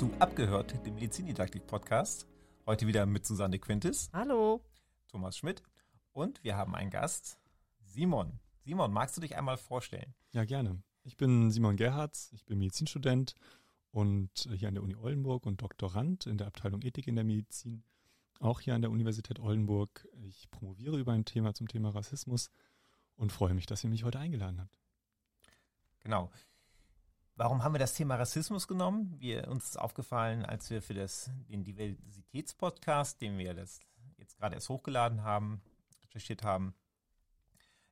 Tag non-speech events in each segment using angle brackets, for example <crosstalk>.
zu Abgehört, dem Medizindidaktik-Podcast. Heute wieder mit Susanne Quintis. Hallo. Thomas Schmidt. Und wir haben einen Gast, Simon. Simon, magst du dich einmal vorstellen? Ja, gerne. Ich bin Simon Gerhards, ich bin Medizinstudent und hier an der Uni Oldenburg und Doktorand in der Abteilung Ethik in der Medizin, auch hier an der Universität Oldenburg. Ich promoviere über ein Thema zum Thema Rassismus und freue mich, dass ihr mich heute eingeladen habt. Genau. Warum haben wir das Thema Rassismus genommen? Wir, uns ist aufgefallen, als wir für das, den Diversitätspodcast, den wir das jetzt gerade erst hochgeladen haben, recherchiert haben,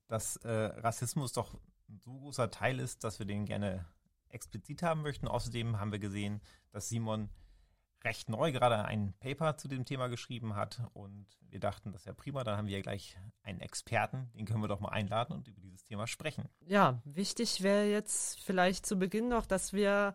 dass äh, Rassismus doch ein so großer Teil ist, dass wir den gerne explizit haben möchten. Außerdem haben wir gesehen, dass Simon recht neu gerade ein Paper zu dem Thema geschrieben hat und wir dachten, das ist ja prima, dann haben wir ja gleich einen Experten, den können wir doch mal einladen und über dieses Thema sprechen. Ja, wichtig wäre jetzt vielleicht zu Beginn noch, dass wir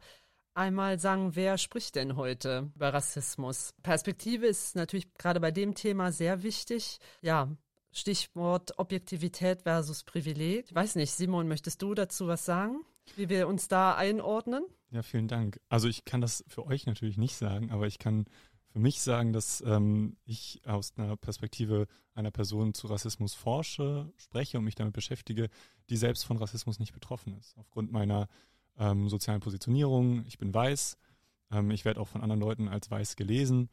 einmal sagen, wer spricht denn heute über Rassismus? Perspektive ist natürlich gerade bei dem Thema sehr wichtig. Ja, Stichwort Objektivität versus Privileg. Ich weiß nicht, Simon, möchtest du dazu was sagen, wie wir uns da einordnen? Ja, vielen Dank. Also ich kann das für euch natürlich nicht sagen, aber ich kann für mich sagen, dass ähm, ich aus einer Perspektive einer Person zu Rassismus forsche, spreche und mich damit beschäftige, die selbst von Rassismus nicht betroffen ist. Aufgrund meiner ähm, sozialen Positionierung, ich bin weiß, ähm, ich werde auch von anderen Leuten als weiß gelesen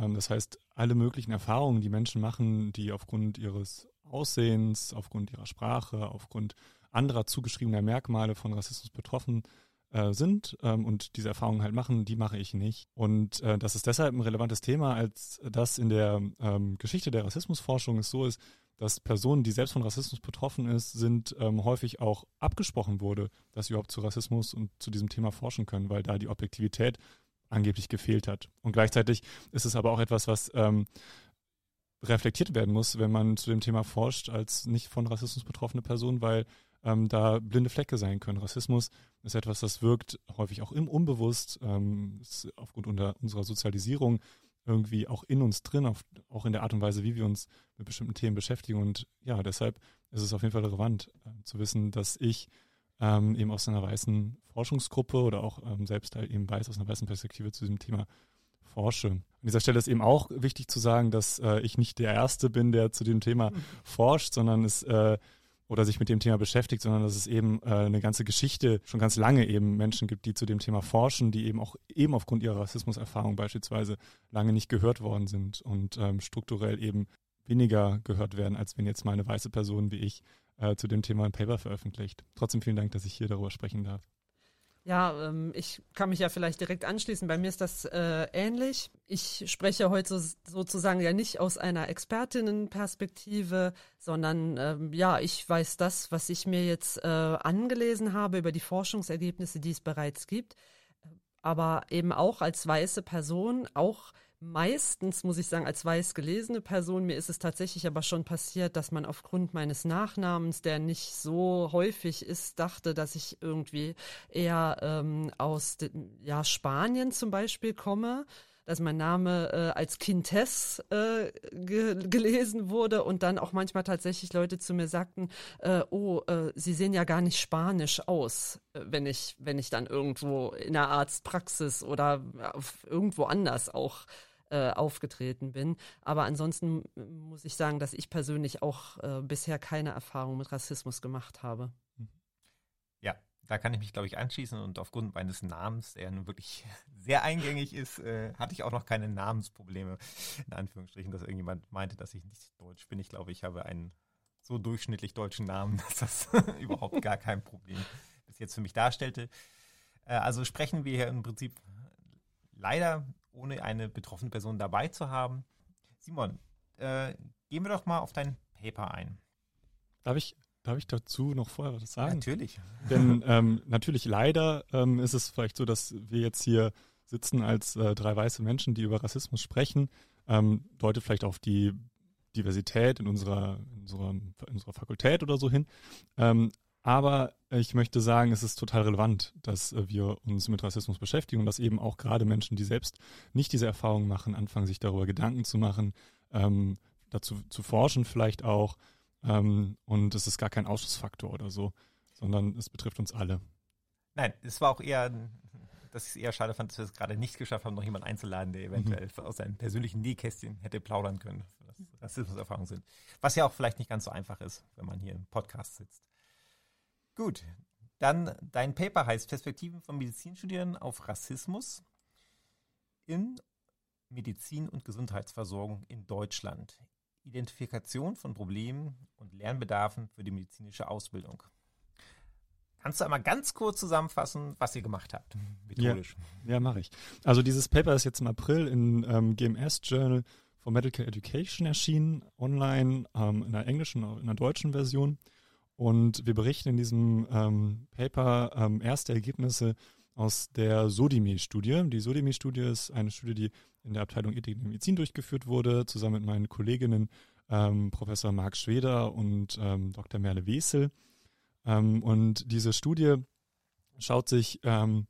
ähm, das heißt, alle möglichen Erfahrungen, die Menschen machen, die aufgrund ihres Aussehens, aufgrund ihrer Sprache, aufgrund anderer zugeschriebener Merkmale von Rassismus betroffen äh, sind ähm, und diese Erfahrungen halt machen, die mache ich nicht. Und äh, das ist deshalb ein relevantes Thema, als das in der ähm, Geschichte der Rassismusforschung es so ist, dass Personen, die selbst von Rassismus betroffen ist, sind ähm, häufig auch abgesprochen wurde, dass sie überhaupt zu Rassismus und zu diesem Thema forschen können, weil da die Objektivität angeblich gefehlt hat. Und gleichzeitig ist es aber auch etwas, was ähm, reflektiert werden muss, wenn man zu dem Thema forscht, als nicht von Rassismus betroffene Person, weil ähm, da blinde Flecke sein können. Rassismus ist etwas, das wirkt häufig auch im Unbewusst, ähm, aufgrund unserer Sozialisierung irgendwie auch in uns drin, auf, auch in der Art und Weise, wie wir uns mit bestimmten Themen beschäftigen. Und ja, deshalb ist es auf jeden Fall relevant äh, zu wissen, dass ich ähm, eben aus einer weißen Forschungsgruppe oder auch ähm, selbst halt eben weiß aus einer weißen Perspektive zu diesem Thema forsche. An dieser Stelle ist eben auch wichtig zu sagen, dass äh, ich nicht der Erste bin, der zu dem Thema mhm. forscht, sondern es äh, oder sich mit dem Thema beschäftigt, sondern dass es eben äh, eine ganze Geschichte schon ganz lange eben Menschen gibt, die zu dem Thema forschen, die eben auch eben aufgrund ihrer Rassismuserfahrung beispielsweise lange nicht gehört worden sind und ähm, strukturell eben weniger gehört werden, als wenn jetzt mal eine weiße Person wie ich äh, zu dem Thema ein Paper veröffentlicht. Trotzdem vielen Dank, dass ich hier darüber sprechen darf. Ja, ähm, ich kann mich ja vielleicht direkt anschließen. Bei mir ist das äh, ähnlich. Ich spreche heute so, sozusagen ja nicht aus einer Expertinnenperspektive, sondern ähm, ja, ich weiß das, was ich mir jetzt äh, angelesen habe über die Forschungsergebnisse, die es bereits gibt. Aber eben auch als weiße Person, auch meistens, muss ich sagen, als weiß gelesene Person, mir ist es tatsächlich aber schon passiert, dass man aufgrund meines Nachnamens, der nicht so häufig ist, dachte, dass ich irgendwie eher ähm, aus ja, Spanien zum Beispiel komme dass mein Name äh, als Quintess äh, ge gelesen wurde und dann auch manchmal tatsächlich Leute zu mir sagten, äh, oh, äh, sie sehen ja gar nicht spanisch aus, äh, wenn ich, wenn ich dann irgendwo in der Arztpraxis oder irgendwo anders auch äh, aufgetreten bin. Aber ansonsten muss ich sagen, dass ich persönlich auch äh, bisher keine Erfahrung mit Rassismus gemacht habe. Ja, da kann ich mich, glaube ich, anschließen und aufgrund meines Namens, der nun wirklich <laughs> sehr eingängig ist, äh, hatte ich auch noch keine Namensprobleme, in Anführungsstrichen, dass irgendjemand meinte, dass ich nicht deutsch bin. Ich glaube, ich habe einen so durchschnittlich deutschen Namen, <laughs> dass das <laughs> überhaupt gar kein Problem bis jetzt für mich darstellte. Äh, also sprechen wir hier im Prinzip leider ohne eine betroffene Person dabei zu haben. Simon, äh, gehen wir doch mal auf dein Paper ein. Darf ich, darf ich dazu noch vorher was sagen? Natürlich. Denn ähm, natürlich leider ähm, ist es vielleicht so, dass wir jetzt hier sitzen als äh, drei weiße Menschen, die über Rassismus sprechen, ähm, deutet vielleicht auf die Diversität in unserer, in unserer, in unserer Fakultät oder so hin. Ähm, aber ich möchte sagen, es ist total relevant, dass äh, wir uns mit Rassismus beschäftigen und dass eben auch gerade Menschen, die selbst nicht diese Erfahrungen machen, anfangen, sich darüber Gedanken zu machen, ähm, dazu zu forschen vielleicht auch. Ähm, und es ist gar kein Ausschlussfaktor oder so, sondern es betrifft uns alle. Nein, es war auch eher dass ich es eher schade fand, dass wir es gerade nicht geschafft haben, noch jemanden einzuladen, der eventuell mhm. aus seinem persönlichen Nähkästchen hätte plaudern können, was Rassismuserfahrungen sind. Was ja auch vielleicht nicht ganz so einfach ist, wenn man hier im Podcast sitzt. Gut, dann dein Paper heißt Perspektiven von Medizinstudierenden auf Rassismus in Medizin und Gesundheitsversorgung in Deutschland. Identifikation von Problemen und Lernbedarfen für die medizinische Ausbildung. Kannst du einmal ganz kurz zusammenfassen, was ihr gemacht habt, <laughs> methodisch? Ja, ja mache ich. Also dieses Paper ist jetzt im April in ähm, GMS Journal for Medical Education erschienen, online ähm, in der englischen und in der deutschen Version. Und wir berichten in diesem ähm, Paper ähm, erste Ergebnisse aus der Sodimi-Studie. Die Sodimi-Studie ist eine Studie, die in der Abteilung Ethik und Medizin durchgeführt wurde, zusammen mit meinen Kolleginnen ähm, Professor Marc Schweder und ähm, Dr. Merle Wesel. Ähm, und diese Studie schaut sich ähm,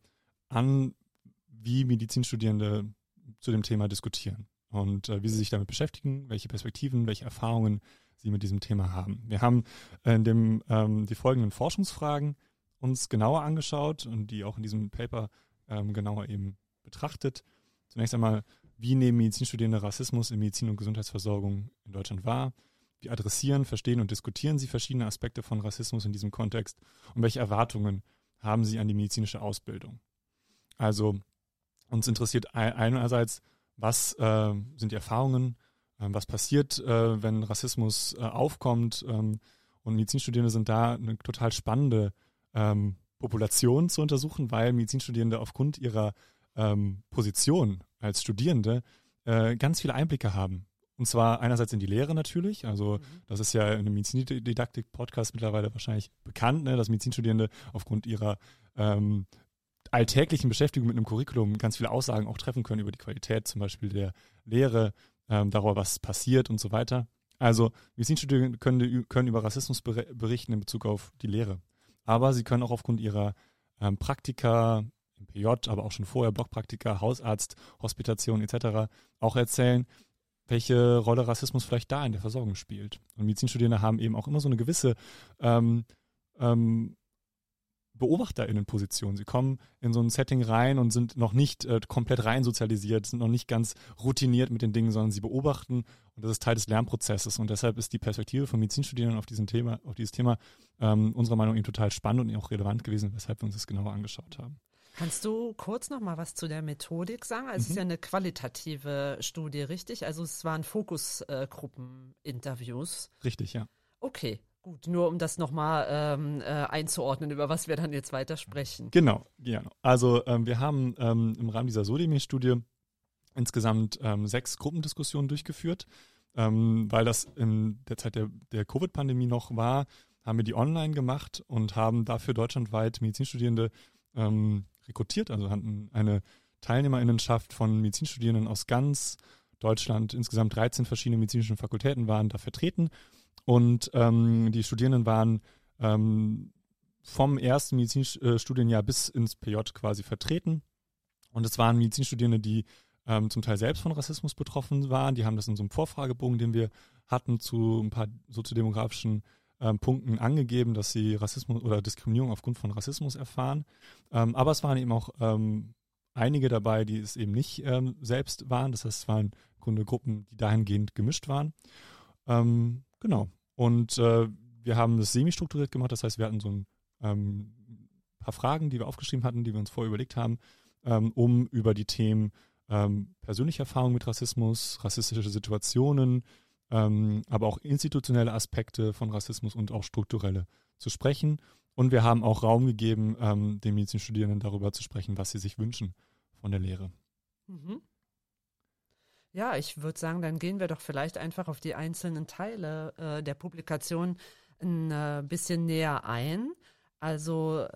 an, wie Medizinstudierende zu dem Thema diskutieren und äh, wie sie sich damit beschäftigen, welche Perspektiven, welche Erfahrungen sie mit diesem Thema haben. Wir haben in dem, ähm, die folgenden Forschungsfragen uns genauer angeschaut und die auch in diesem Paper ähm, genauer eben betrachtet. Zunächst einmal, wie nehmen Medizinstudierende Rassismus in Medizin- und Gesundheitsversorgung in Deutschland wahr? Wie adressieren, verstehen und diskutieren Sie verschiedene Aspekte von Rassismus in diesem Kontext? Und welche Erwartungen haben Sie an die medizinische Ausbildung? Also uns interessiert einerseits, was äh, sind die Erfahrungen, was passiert, äh, wenn Rassismus äh, aufkommt. Ähm, und Medizinstudierende sind da eine total spannende ähm, Population zu untersuchen, weil Medizinstudierende aufgrund ihrer ähm, Position als Studierende äh, ganz viele Einblicke haben und zwar einerseits in die Lehre natürlich. Also, mhm. das ist ja in einem Medizindidaktik-Podcast mittlerweile wahrscheinlich bekannt, ne, dass Medizinstudierende aufgrund ihrer ähm, alltäglichen Beschäftigung mit einem Curriculum ganz viele Aussagen auch treffen können über die Qualität zum Beispiel der Lehre, ähm, darüber, was passiert und so weiter. Also, Medizinstudierende können, können über Rassismus berichten in Bezug auf die Lehre. Aber sie können auch aufgrund ihrer ähm, Praktika, im PJ, aber auch schon vorher Blockpraktika, Hausarzt, Hospitation etc. auch erzählen, welche Rolle Rassismus vielleicht da in der Versorgung spielt. Und Medizinstudierende haben eben auch immer so eine gewisse ähm, ähm, BeobachterInnenposition. Sie kommen in so ein Setting rein und sind noch nicht äh, komplett rein sozialisiert, sind noch nicht ganz routiniert mit den Dingen, sondern sie beobachten und das ist Teil des Lernprozesses. Und deshalb ist die Perspektive von Medizinstudierenden auf, diesem Thema, auf dieses Thema ähm, unserer Meinung nach total spannend und auch relevant gewesen, weshalb wir uns das genauer angeschaut haben. Kannst du kurz noch mal was zu der Methodik sagen? Also mhm. es ist mhm. ja eine qualitative Studie, richtig? Also es waren Fokusgruppeninterviews. richtig, ja. Okay, gut. Nur um das nochmal ähm, äh, einzuordnen, über was wir dann jetzt weiter sprechen. Genau, genau. Also ähm, wir haben ähm, im Rahmen dieser Sodemi-Studie insgesamt ähm, sechs Gruppendiskussionen durchgeführt. Ähm, weil das in der Zeit der, der Covid-Pandemie noch war, haben wir die online gemacht und haben dafür deutschlandweit Medizinstudierende ähm, rekrutiert, also hatten eine Teilnehmerinnenschaft von Medizinstudierenden aus ganz Deutschland. Insgesamt 13 verschiedene medizinische Fakultäten waren da vertreten und ähm, die Studierenden waren ähm, vom ersten Medizinstudienjahr bis ins PJ quasi vertreten. Und es waren Medizinstudierende, die ähm, zum Teil selbst von Rassismus betroffen waren. Die haben das in so einem Vorfragebogen, den wir hatten, zu ein paar soziodemografischen ähm, Punkten angegeben, dass sie Rassismus oder Diskriminierung aufgrund von Rassismus erfahren. Ähm, aber es waren eben auch ähm, einige dabei, die es eben nicht ähm, selbst waren. Das heißt, es waren im Grunde Gruppen, die dahingehend gemischt waren. Ähm, genau. Und äh, wir haben das semi-strukturiert gemacht. Das heißt, wir hatten so ein ähm, paar Fragen, die wir aufgeschrieben hatten, die wir uns vorher überlegt haben, um über die Themen persönliche Erfahrung mit Rassismus, rassistische Situationen, ähm, aber auch institutionelle Aspekte von Rassismus und auch strukturelle zu sprechen. Und wir haben auch Raum gegeben, ähm, den Medizinstudierenden darüber zu sprechen, was sie sich wünschen von der Lehre. Mhm. Ja, ich würde sagen, dann gehen wir doch vielleicht einfach auf die einzelnen Teile äh, der Publikation ein äh, bisschen näher ein. Also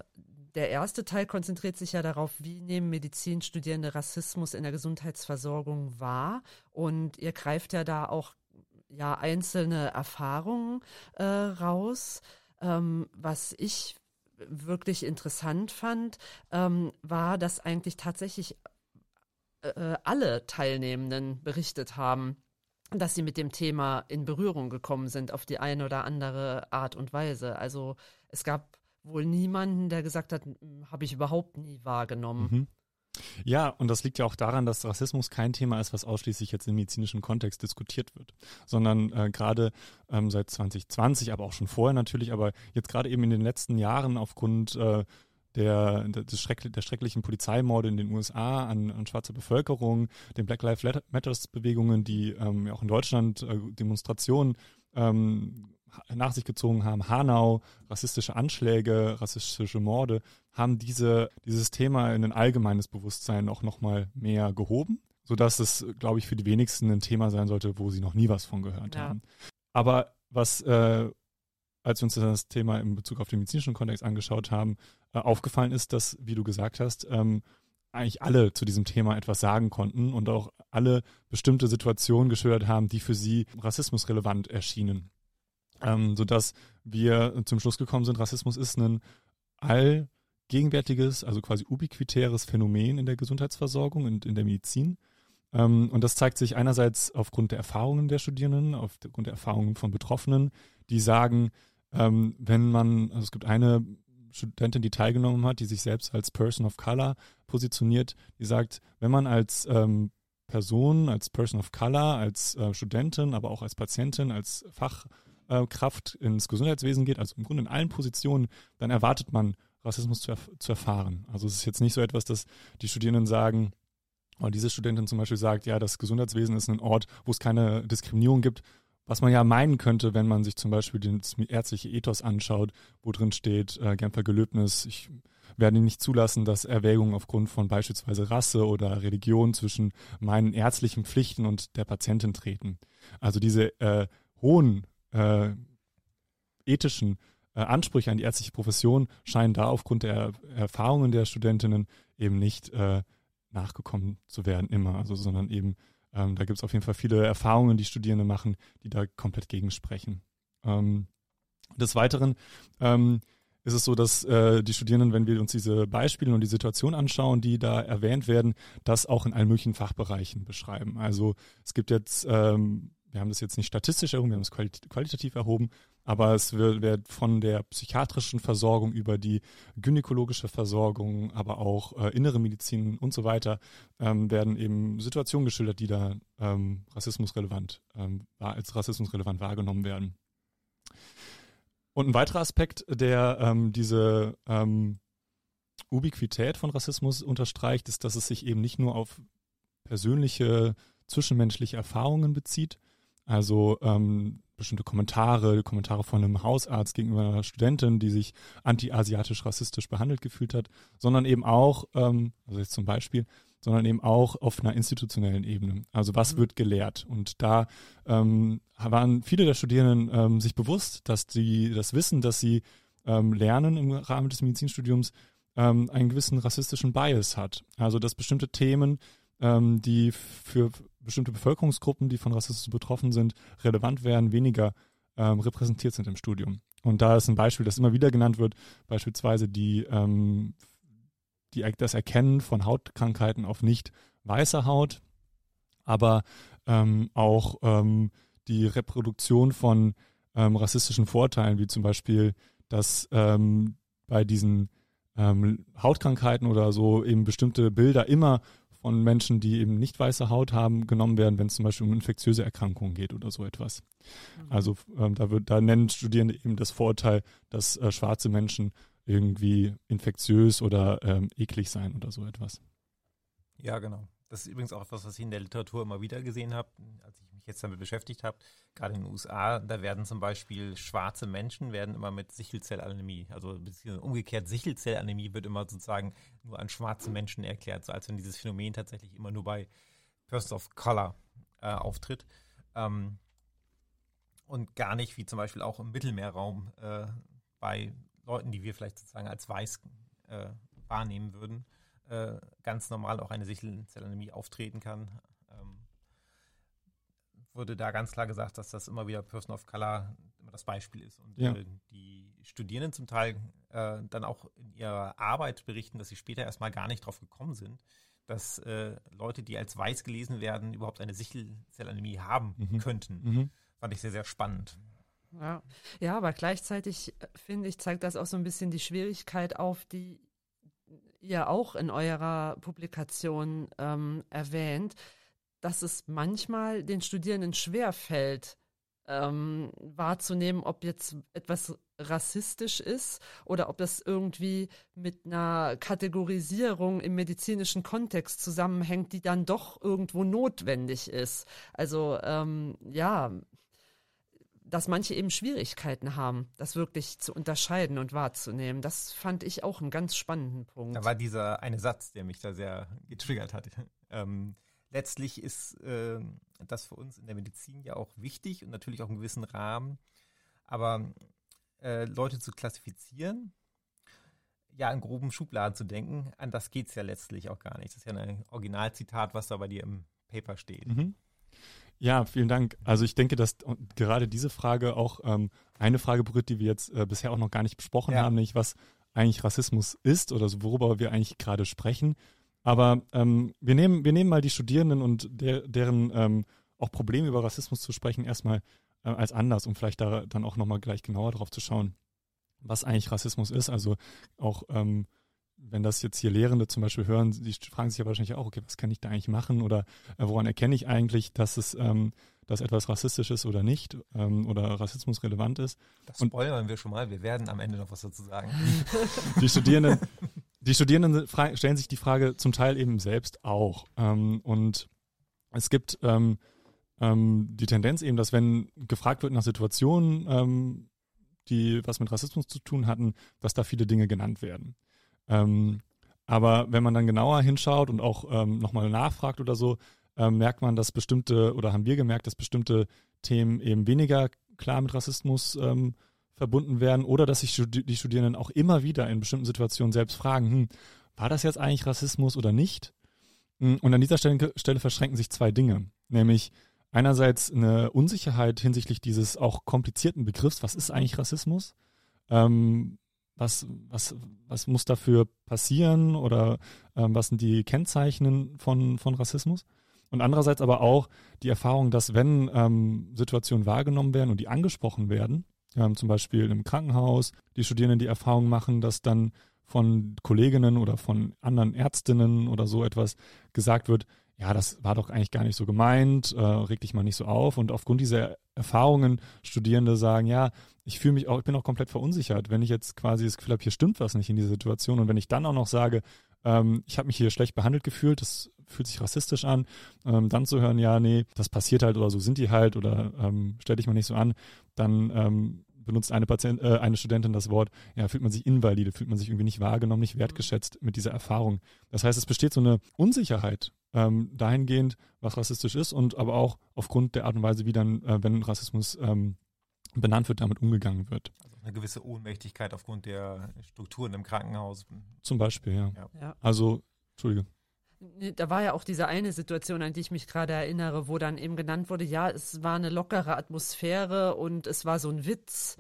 der erste Teil konzentriert sich ja darauf, wie nehmen Medizinstudierende Rassismus in der Gesundheitsversorgung wahr. Und ihr greift ja da auch ja einzelne Erfahrungen äh, raus. Ähm, was ich wirklich interessant fand, ähm, war, dass eigentlich tatsächlich äh, äh, alle Teilnehmenden berichtet haben, dass sie mit dem Thema in Berührung gekommen sind auf die eine oder andere Art und Weise. Also es gab wohl niemanden, der gesagt hat, hm, habe ich überhaupt nie wahrgenommen. Mhm. Ja, und das liegt ja auch daran, dass Rassismus kein Thema ist, was ausschließlich jetzt im medizinischen Kontext diskutiert wird, sondern äh, gerade ähm, seit 2020, aber auch schon vorher natürlich, aber jetzt gerade eben in den letzten Jahren aufgrund äh, der, des Schreck, der schrecklichen Polizeimorde in den USA an, an schwarze Bevölkerung, den Black Lives Matters Bewegungen, die ähm, auch in Deutschland äh, Demonstrationen ähm, nach sich gezogen haben, Hanau, rassistische Anschläge, rassistische Morde, haben diese, dieses Thema in ein allgemeines Bewusstsein auch nochmal mehr gehoben, sodass es, glaube ich, für die wenigsten ein Thema sein sollte, wo sie noch nie was von gehört ja. haben. Aber was, äh, als wir uns das Thema in Bezug auf den medizinischen Kontext angeschaut haben, äh, aufgefallen ist, dass, wie du gesagt hast, ähm, eigentlich alle zu diesem Thema etwas sagen konnten und auch alle bestimmte Situationen geschildert haben, die für sie rassismusrelevant erschienen ähm, sodass wir zum Schluss gekommen sind, Rassismus ist ein allgegenwärtiges, also quasi ubiquitäres Phänomen in der Gesundheitsversorgung und in der Medizin. Ähm, und das zeigt sich einerseits aufgrund der Erfahrungen der Studierenden, aufgrund der Erfahrungen von Betroffenen, die sagen, ähm, wenn man, also es gibt eine Studentin, die teilgenommen hat, die sich selbst als Person of Color positioniert, die sagt, wenn man als ähm, Person, als Person of Color, als äh, Studentin, aber auch als Patientin, als Fach, äh, ins Gesundheitswesen geht, also im Grunde in allen Positionen, dann erwartet man, Rassismus zu, erf zu erfahren. Also es ist jetzt nicht so etwas, dass die Studierenden sagen, oder diese Studentin zum Beispiel sagt, ja, das Gesundheitswesen ist ein Ort, wo es keine Diskriminierung gibt, was man ja meinen könnte, wenn man sich zum Beispiel das ärztliche Ethos anschaut, wo drin steht, äh, Genfer Gelöbnis, ich werde nicht zulassen, dass Erwägungen aufgrund von beispielsweise Rasse oder Religion zwischen meinen ärztlichen Pflichten und der Patientin treten. Also diese äh, hohen äh, ethischen äh, Ansprüche an die ärztliche Profession scheinen da aufgrund der Erfahrungen der Studentinnen eben nicht äh, nachgekommen zu werden immer, also sondern eben ähm, da gibt es auf jeden Fall viele Erfahrungen, die Studierende machen, die da komplett gegensprechen. Ähm, des Weiteren ähm, ist es so, dass äh, die Studierenden, wenn wir uns diese Beispiele und die Situation anschauen, die da erwähnt werden, das auch in allen möglichen Fachbereichen beschreiben. Also es gibt jetzt ähm, wir haben das jetzt nicht statistisch erhoben, wir haben es qualitativ erhoben, aber es wird, wird, von der psychiatrischen Versorgung über die gynäkologische Versorgung, aber auch äh, innere Medizin und so weiter, ähm, werden eben Situationen geschildert, die da ähm, rassismusrelevant, ähm, als rassismusrelevant wahrgenommen werden. Und ein weiterer Aspekt, der ähm, diese ähm, Ubiquität von Rassismus unterstreicht, ist, dass es sich eben nicht nur auf persönliche zwischenmenschliche Erfahrungen bezieht, also ähm, bestimmte Kommentare, Kommentare von einem Hausarzt gegenüber einer Studentin, die sich anti-asiatisch rassistisch behandelt gefühlt hat, sondern eben auch, ähm, also jetzt zum Beispiel, sondern eben auch auf einer institutionellen Ebene. Also was mhm. wird gelehrt? Und da ähm, waren viele der Studierenden ähm, sich bewusst, dass sie das Wissen, dass sie ähm, lernen im Rahmen des Medizinstudiums, ähm, einen gewissen rassistischen Bias hat. Also dass bestimmte Themen, ähm, die für bestimmte Bevölkerungsgruppen, die von Rassismus betroffen sind, relevant werden, weniger ähm, repräsentiert sind im Studium. Und da ist ein Beispiel, das immer wieder genannt wird, beispielsweise die, ähm, die, das Erkennen von Hautkrankheiten auf nicht weißer Haut, aber ähm, auch ähm, die Reproduktion von ähm, rassistischen Vorteilen, wie zum Beispiel, dass ähm, bei diesen Hautkrankheiten oder so eben bestimmte Bilder immer von Menschen, die eben nicht weiße Haut haben, genommen werden, wenn es zum Beispiel um infektiöse Erkrankungen geht oder so etwas. Mhm. Also ähm, da, wird, da nennen Studierende eben das Vorurteil, dass äh, schwarze Menschen irgendwie infektiös oder ähm, eklig sein oder so etwas. Ja, genau. Das ist übrigens auch etwas, was ich in der Literatur immer wieder gesehen habe, als ich mich jetzt damit beschäftigt habe. Gerade in den USA, da werden zum Beispiel schwarze Menschen werden immer mit Sichelzellanämie, also umgekehrt Sichelzellanämie wird immer sozusagen nur an schwarze Menschen erklärt, so als wenn dieses Phänomen tatsächlich immer nur bei Persons of Color äh, auftritt. Ähm, und gar nicht, wie zum Beispiel auch im Mittelmeerraum äh, bei Leuten, die wir vielleicht sozusagen als weiß äh, wahrnehmen würden äh, ganz normal auch eine Sichelzellanämie auftreten kann. Ähm, wurde da ganz klar gesagt, dass das immer wieder Person of Color immer das Beispiel ist. Und ja. äh, die Studierenden zum Teil äh, dann auch in ihrer Arbeit berichten, dass sie später erstmal gar nicht drauf gekommen sind, dass äh, Leute, die als weiß gelesen werden, überhaupt eine Sichelzellanämie haben mhm. könnten. Mhm. Fand ich sehr, sehr spannend. Ja. ja, aber gleichzeitig äh, finde ich, zeigt das auch so ein bisschen die Schwierigkeit auf, die ihr auch in eurer Publikation ähm, erwähnt, dass es manchmal den Studierenden schwerfällt, ähm, wahrzunehmen, ob jetzt etwas rassistisch ist oder ob das irgendwie mit einer Kategorisierung im medizinischen Kontext zusammenhängt, die dann doch irgendwo notwendig ist. Also ähm, ja, dass manche eben Schwierigkeiten haben, das wirklich zu unterscheiden und wahrzunehmen. Das fand ich auch einen ganz spannenden Punkt. Da war dieser eine Satz, der mich da sehr getriggert hat. Ähm, letztlich ist äh, das für uns in der Medizin ja auch wichtig und natürlich auch einen gewissen Rahmen. Aber äh, Leute zu klassifizieren, ja, in groben Schubladen zu denken, an das geht es ja letztlich auch gar nicht. Das ist ja ein Originalzitat, was da bei dir im Paper steht. Mhm. Ja, vielen Dank. Also ich denke, dass gerade diese Frage auch ähm, eine Frage berührt, die wir jetzt äh, bisher auch noch gar nicht besprochen ja. haben, nämlich was eigentlich Rassismus ist oder so, worüber wir eigentlich gerade sprechen. Aber ähm, wir, nehmen, wir nehmen mal die Studierenden und der, deren ähm, auch Probleme über Rassismus zu sprechen erstmal äh, als anders, um vielleicht da dann auch nochmal gleich genauer drauf zu schauen, was eigentlich Rassismus ist. Also auch ähm, wenn das jetzt hier Lehrende zum Beispiel hören, die fragen sich ja wahrscheinlich auch, okay, was kann ich da eigentlich machen oder äh, woran erkenne ich eigentlich, dass es ähm, dass etwas rassistisch ist oder nicht ähm, oder Rassismus relevant ist. Das spoilern wir schon mal, wir werden am Ende noch was dazu sagen. <laughs> die Studierenden, die Studierenden stellen sich die Frage zum Teil eben selbst auch. Ähm, und es gibt ähm, ähm, die Tendenz eben, dass wenn gefragt wird nach Situationen, ähm, die was mit Rassismus zu tun hatten, dass da viele Dinge genannt werden. Ähm, aber wenn man dann genauer hinschaut und auch ähm, nochmal nachfragt oder so, ähm, merkt man, dass bestimmte, oder haben wir gemerkt, dass bestimmte Themen eben weniger klar mit Rassismus ähm, verbunden werden oder dass sich die Studierenden auch immer wieder in bestimmten Situationen selbst fragen, hm, war das jetzt eigentlich Rassismus oder nicht? Hm, und an dieser Stelle, Stelle verschränken sich zwei Dinge, nämlich einerseits eine Unsicherheit hinsichtlich dieses auch komplizierten Begriffs, was ist eigentlich Rassismus? Ähm, was, was, was muss dafür passieren oder ähm, was sind die Kennzeichen von, von Rassismus? Und andererseits aber auch die Erfahrung, dass wenn ähm, Situationen wahrgenommen werden und die angesprochen werden, ähm, zum Beispiel im Krankenhaus, die Studierenden die Erfahrung machen, dass dann von Kolleginnen oder von anderen Ärztinnen oder so etwas gesagt wird, ja, das war doch eigentlich gar nicht so gemeint, äh, reg dich mal nicht so auf. Und aufgrund dieser Erfahrungen Studierende sagen, ja, ich fühle mich auch, ich bin auch komplett verunsichert, wenn ich jetzt quasi das Gefühl habe, hier stimmt was nicht in dieser Situation. Und wenn ich dann auch noch sage, ähm, ich habe mich hier schlecht behandelt gefühlt, das fühlt sich rassistisch an, ähm, dann zu hören, ja, nee, das passiert halt oder so sind die halt oder ähm, stell dich mal nicht so an, dann ähm, benutzt eine, Patient, äh, eine Studentin das Wort, ja, fühlt man sich invalide, fühlt man sich irgendwie nicht wahrgenommen, nicht wertgeschätzt mit dieser Erfahrung. Das heißt, es besteht so eine Unsicherheit ähm, dahingehend, was rassistisch ist und aber auch aufgrund der Art und Weise, wie dann, äh, wenn Rassismus ähm, benannt wird, damit umgegangen wird. Also eine gewisse Ohnmächtigkeit aufgrund der Strukturen im Krankenhaus. Zum Beispiel, ja. ja. Also, Entschuldige. Da war ja auch diese eine Situation, an die ich mich gerade erinnere, wo dann eben genannt wurde, ja, es war eine lockere Atmosphäre und es war so ein Witz,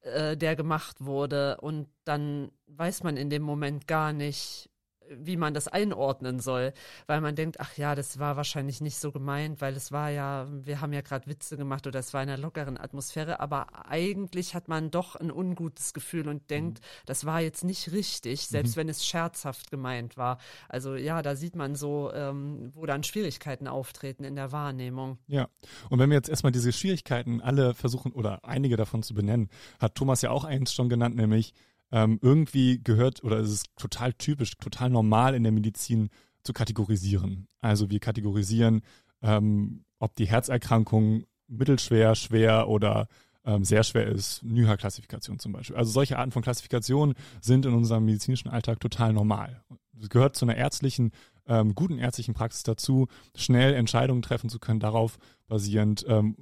äh, der gemacht wurde. Und dann weiß man in dem Moment gar nicht, wie man das einordnen soll, weil man denkt, ach ja, das war wahrscheinlich nicht so gemeint, weil es war ja, wir haben ja gerade Witze gemacht oder es war in einer lockeren Atmosphäre, aber eigentlich hat man doch ein ungutes Gefühl und denkt, mhm. das war jetzt nicht richtig, selbst mhm. wenn es scherzhaft gemeint war. Also ja, da sieht man so, ähm, wo dann Schwierigkeiten auftreten in der Wahrnehmung. Ja, und wenn wir jetzt erstmal diese Schwierigkeiten alle versuchen oder einige davon zu benennen, hat Thomas ja auch eins schon genannt, nämlich ähm, irgendwie gehört oder ist es total typisch, total normal in der Medizin zu kategorisieren. Also wir kategorisieren, ähm, ob die Herzerkrankung mittelschwer, schwer oder ähm, sehr schwer ist, NYHA-Klassifikation zum Beispiel. Also solche Arten von Klassifikationen sind in unserem medizinischen Alltag total normal. Es gehört zu einer ärztlichen, ähm, guten ärztlichen Praxis dazu, schnell Entscheidungen treffen zu können, darauf basierend, ähm,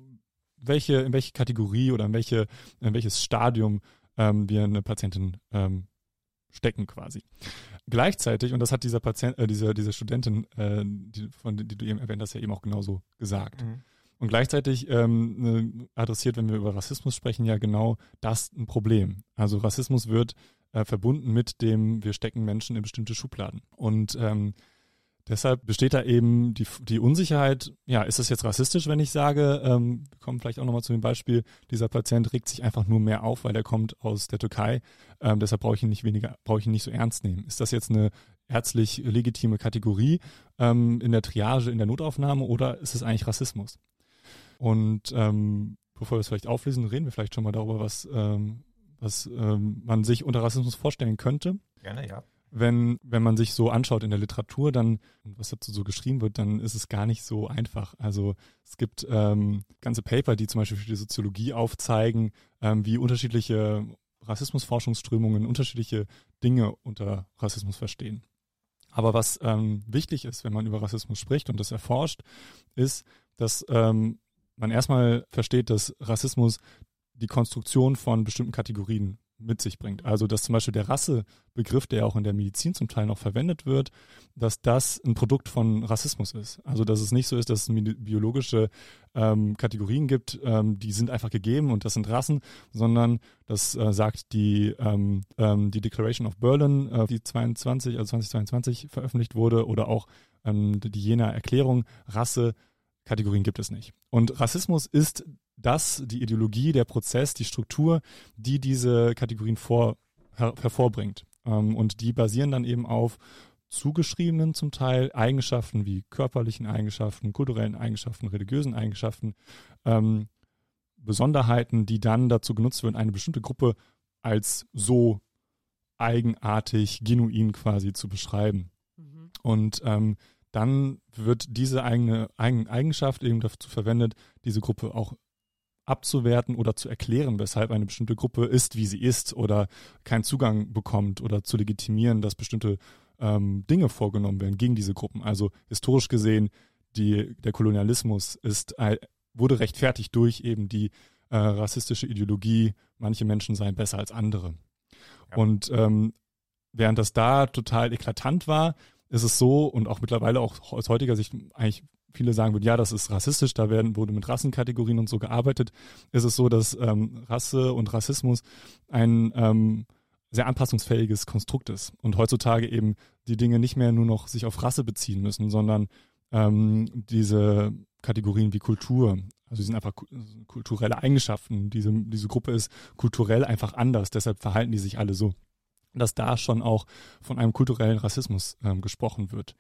welche, in welche Kategorie oder in, welche, in welches Stadium ähm, wir eine Patientin ähm, stecken quasi. Gleichzeitig, und das hat dieser Patient, äh, diese, diese Studentin, äh, die, von die du eben erwähnt hast, ja eben auch genauso gesagt. Mhm. Und gleichzeitig ähm, ne, adressiert, wenn wir über Rassismus sprechen, ja genau das ein Problem. Also Rassismus wird äh, verbunden mit dem, wir stecken Menschen in bestimmte Schubladen. Und ähm, Deshalb besteht da eben die, die Unsicherheit, ja, ist das jetzt rassistisch, wenn ich sage, ähm, wir kommen vielleicht auch nochmal zu dem Beispiel, dieser Patient regt sich einfach nur mehr auf, weil er kommt aus der Türkei, ähm, deshalb brauche ich ihn nicht weniger, brauche ich ihn nicht so ernst nehmen. Ist das jetzt eine ärztlich legitime Kategorie ähm, in der Triage, in der Notaufnahme oder ist es eigentlich Rassismus? Und ähm, bevor wir es vielleicht auflesen, reden wir vielleicht schon mal darüber, was, ähm, was ähm, man sich unter Rassismus vorstellen könnte. Gerne, ja. Wenn, wenn man sich so anschaut in der Literatur, dann, was dazu so geschrieben wird, dann ist es gar nicht so einfach. Also es gibt ähm, ganze Paper, die zum Beispiel für die Soziologie aufzeigen, ähm, wie unterschiedliche Rassismusforschungsströmungen unterschiedliche Dinge unter Rassismus verstehen. Aber was ähm, wichtig ist, wenn man über Rassismus spricht und das erforscht, ist, dass ähm, man erstmal versteht, dass Rassismus die Konstruktion von bestimmten Kategorien mit sich bringt. Also dass zum Beispiel der Rassebegriff, der auch in der Medizin zum Teil noch verwendet wird, dass das ein Produkt von Rassismus ist. Also dass es nicht so ist, dass es biologische ähm, Kategorien gibt, ähm, die sind einfach gegeben und das sind Rassen, sondern das äh, sagt die, ähm, ähm die Declaration of Berlin, äh, die 22, also 2022 veröffentlicht wurde, oder auch ähm, die Jena Erklärung, Rasse, Kategorien gibt es nicht. Und Rassismus ist das, die Ideologie, der Prozess, die Struktur, die diese Kategorien vor, her, hervorbringt. Ähm, und die basieren dann eben auf zugeschriebenen zum Teil Eigenschaften wie körperlichen Eigenschaften, kulturellen Eigenschaften, religiösen Eigenschaften, ähm, Besonderheiten, die dann dazu genutzt werden, eine bestimmte Gruppe als so eigenartig, genuin quasi zu beschreiben. Mhm. Und ähm, dann wird diese eigene Eigenschaft eben dazu verwendet, diese Gruppe auch abzuwerten oder zu erklären, weshalb eine bestimmte Gruppe ist, wie sie ist oder keinen Zugang bekommt oder zu legitimieren, dass bestimmte ähm, Dinge vorgenommen werden gegen diese Gruppen. Also historisch gesehen, die, der Kolonialismus ist, wurde rechtfertigt durch eben die äh, rassistische Ideologie, manche Menschen seien besser als andere. Ja. Und ähm, während das da total eklatant war, ist es so und auch mittlerweile auch aus heutiger Sicht eigentlich viele sagen würden, ja, das ist rassistisch, da werden, wurde mit Rassenkategorien und so gearbeitet, ist es so, dass ähm, Rasse und Rassismus ein ähm, sehr anpassungsfähiges Konstrukt ist und heutzutage eben die Dinge nicht mehr nur noch sich auf Rasse beziehen müssen, sondern ähm, diese Kategorien wie Kultur, also sie sind einfach kulturelle Eigenschaften. Diese, diese Gruppe ist kulturell einfach anders, deshalb verhalten die sich alle so dass da schon auch von einem kulturellen Rassismus ähm, gesprochen wird.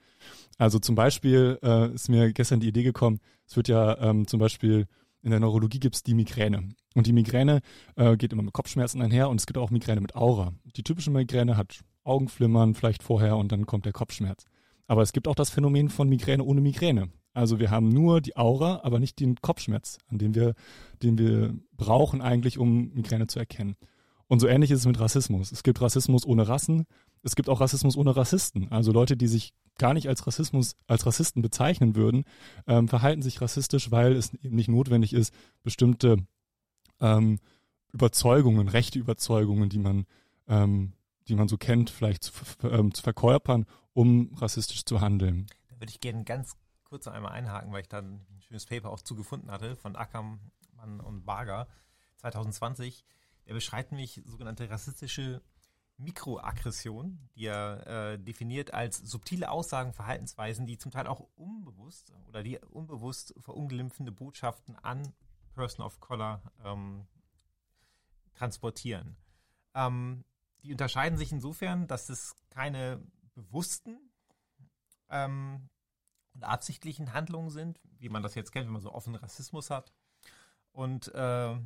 Also zum Beispiel äh, ist mir gestern die Idee gekommen, es wird ja ähm, zum Beispiel in der Neurologie gibt es die Migräne. Und die Migräne äh, geht immer mit Kopfschmerzen einher und es gibt auch Migräne mit Aura. Die typische Migräne hat Augenflimmern vielleicht vorher und dann kommt der Kopfschmerz. Aber es gibt auch das Phänomen von Migräne ohne Migräne. Also wir haben nur die Aura, aber nicht den Kopfschmerz, an den wir, den wir brauchen eigentlich, um Migräne zu erkennen. Und so ähnlich ist es mit Rassismus. Es gibt Rassismus ohne Rassen, es gibt auch Rassismus ohne Rassisten. Also Leute, die sich gar nicht als Rassismus, als Rassisten bezeichnen würden, ähm, verhalten sich rassistisch, weil es eben nicht notwendig ist, bestimmte ähm, Überzeugungen, rechte Überzeugungen, die man, ähm, die man so kennt, vielleicht zu, ähm, zu verkörpern, um rassistisch zu handeln. Da würde ich gerne ganz kurz einmal einhaken, weil ich da ein schönes Paper auch zugefunden hatte von Ackermann und Barger 2020 er beschreibt nämlich sogenannte rassistische Mikroaggression, die er äh, definiert als subtile Aussagen, Verhaltensweisen, die zum Teil auch unbewusst oder die unbewusst verunglimpfende Botschaften an Person of Color ähm, transportieren. Ähm, die unterscheiden sich insofern, dass es keine bewussten ähm, und absichtlichen Handlungen sind, wie man das jetzt kennt, wenn man so offenen Rassismus hat. Und äh,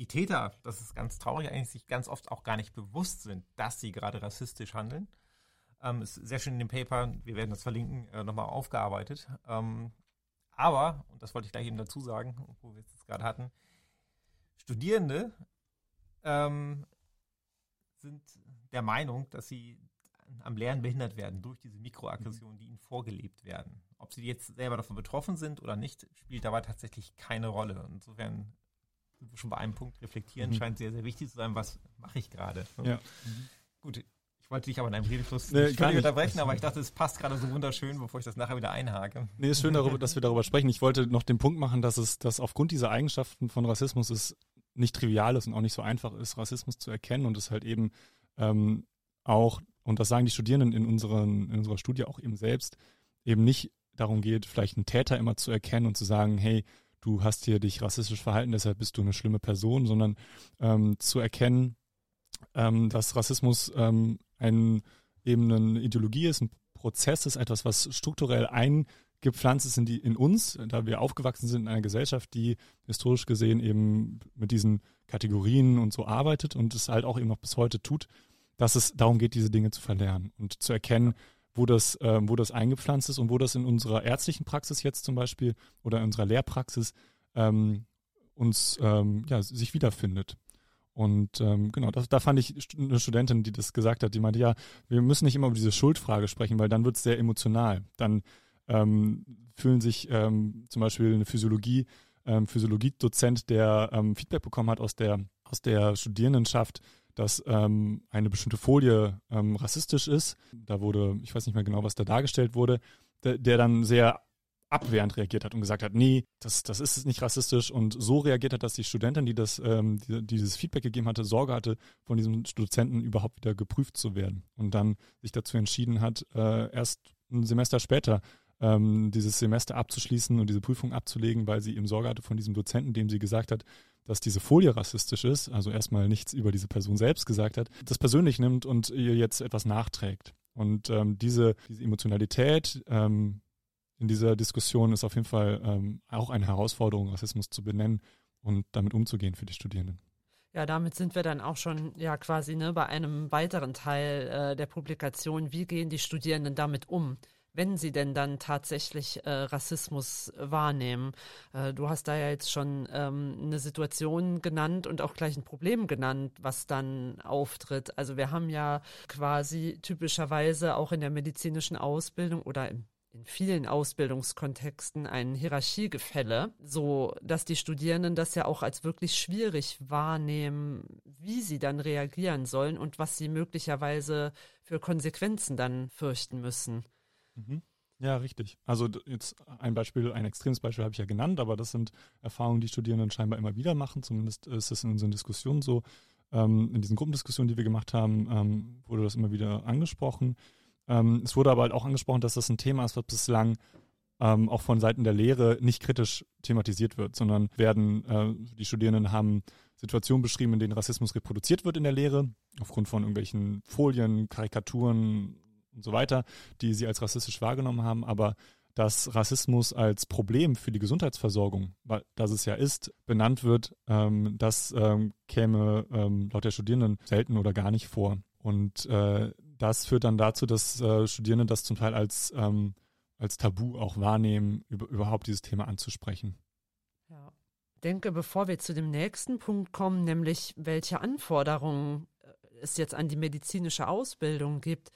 die Täter, das ist ganz traurig, eigentlich sich ganz oft auch gar nicht bewusst sind, dass sie gerade rassistisch handeln. Ähm, ist sehr schön in dem Paper, wir werden das verlinken, äh, nochmal aufgearbeitet. Ähm, aber, und das wollte ich gleich eben dazu sagen, wo wir es gerade hatten, Studierende ähm, sind der Meinung, dass sie am Lernen behindert werden durch diese Mikroaggressionen, die ihnen vorgelebt werden. Ob sie jetzt selber davon betroffen sind oder nicht, spielt dabei tatsächlich keine Rolle. Insofern schon bei einem Punkt reflektieren, mhm. scheint sehr, sehr wichtig zu sein. Was mache ich gerade? Ja. Mhm. Gut, ich wollte dich aber in einem Redefluss nee, nicht unterbrechen, aber ich dachte, es passt gerade so wunderschön, bevor ich das nachher wieder einhake. Nee, ist schön, darüber, dass wir darüber sprechen. Ich wollte noch den Punkt machen, dass es, dass aufgrund dieser Eigenschaften von Rassismus es nicht trivial ist und auch nicht so einfach ist, Rassismus zu erkennen und es halt eben ähm, auch, und das sagen die Studierenden in, unseren, in unserer Studie auch eben selbst, eben nicht darum geht, vielleicht einen Täter immer zu erkennen und zu sagen, hey, du hast hier dich rassistisch verhalten, deshalb bist du eine schlimme Person, sondern ähm, zu erkennen, ähm, dass Rassismus ähm, ein eben eine Ideologie ist, ein Prozess ist, etwas, was strukturell eingepflanzt ist in, die, in uns, da wir aufgewachsen sind in einer Gesellschaft, die historisch gesehen eben mit diesen Kategorien und so arbeitet und es halt auch eben noch bis heute tut, dass es darum geht, diese Dinge zu verlernen und zu erkennen, wo das, äh, wo das eingepflanzt ist und wo das in unserer ärztlichen Praxis jetzt zum Beispiel oder in unserer Lehrpraxis ähm, uns ähm, ja, sich wiederfindet. Und ähm, genau, das, da fand ich eine Studentin, die das gesagt hat, die meinte, ja, wir müssen nicht immer über diese Schuldfrage sprechen, weil dann wird es sehr emotional. Dann ähm, fühlen sich ähm, zum Beispiel eine Physiologie, ähm, Physiologiedozent, der ähm, Feedback bekommen hat aus der, aus der Studierendenschaft, dass ähm, eine bestimmte Folie ähm, rassistisch ist. Da wurde, ich weiß nicht mehr genau, was da dargestellt wurde, der, der dann sehr abwehrend reagiert hat und gesagt hat, nee, das, das ist nicht rassistisch und so reagiert hat, dass die Studentin, die das, ähm, die, dieses Feedback gegeben hatte, Sorge hatte, von diesem Dozenten überhaupt wieder geprüft zu werden und dann sich dazu entschieden hat, äh, erst ein Semester später ähm, dieses Semester abzuschließen und diese Prüfung abzulegen, weil sie eben Sorge hatte von diesem Dozenten, dem sie gesagt hat, dass diese Folie rassistisch ist, also erstmal nichts über diese Person selbst gesagt hat, das persönlich nimmt und ihr jetzt etwas nachträgt. Und ähm, diese, diese Emotionalität, ähm, in dieser Diskussion ist auf jeden Fall ähm, auch eine Herausforderung, Rassismus zu benennen und damit umzugehen für die Studierenden. Ja, damit sind wir dann auch schon ja quasi ne, bei einem weiteren Teil äh, der Publikation. Wie gehen die Studierenden damit um? Wenn sie denn dann tatsächlich äh, Rassismus wahrnehmen. Äh, du hast da ja jetzt schon ähm, eine Situation genannt und auch gleich ein Problem genannt, was dann auftritt. Also wir haben ja quasi typischerweise auch in der medizinischen Ausbildung oder im in vielen Ausbildungskontexten ein Hierarchiegefälle, so dass die Studierenden das ja auch als wirklich schwierig wahrnehmen, wie sie dann reagieren sollen und was sie möglicherweise für Konsequenzen dann fürchten müssen. Mhm. Ja, richtig. Also jetzt ein Beispiel, ein extremes Beispiel habe ich ja genannt, aber das sind Erfahrungen, die Studierenden scheinbar immer wieder machen. Zumindest ist es in unseren Diskussionen so. Ähm, in diesen Gruppendiskussionen, die wir gemacht haben, ähm, wurde das immer wieder angesprochen. Ähm, es wurde aber halt auch angesprochen, dass das ein Thema ist, was bislang auch von Seiten der Lehre nicht kritisch thematisiert wird, sondern werden, äh, die Studierenden haben Situationen beschrieben, in denen Rassismus reproduziert wird in der Lehre, aufgrund von irgendwelchen Folien, Karikaturen und so weiter, die sie als rassistisch wahrgenommen haben, aber dass Rassismus als Problem für die Gesundheitsversorgung, weil das es ja ist, benannt wird, ähm, das ähm, käme ähm, laut der Studierenden selten oder gar nicht vor. Und äh, das führt dann dazu, dass äh, Studierende das zum Teil als, ähm, als Tabu auch wahrnehmen, über, überhaupt dieses Thema anzusprechen. Ja. Ich denke, bevor wir zu dem nächsten Punkt kommen, nämlich welche Anforderungen äh, es jetzt an die medizinische Ausbildung gibt,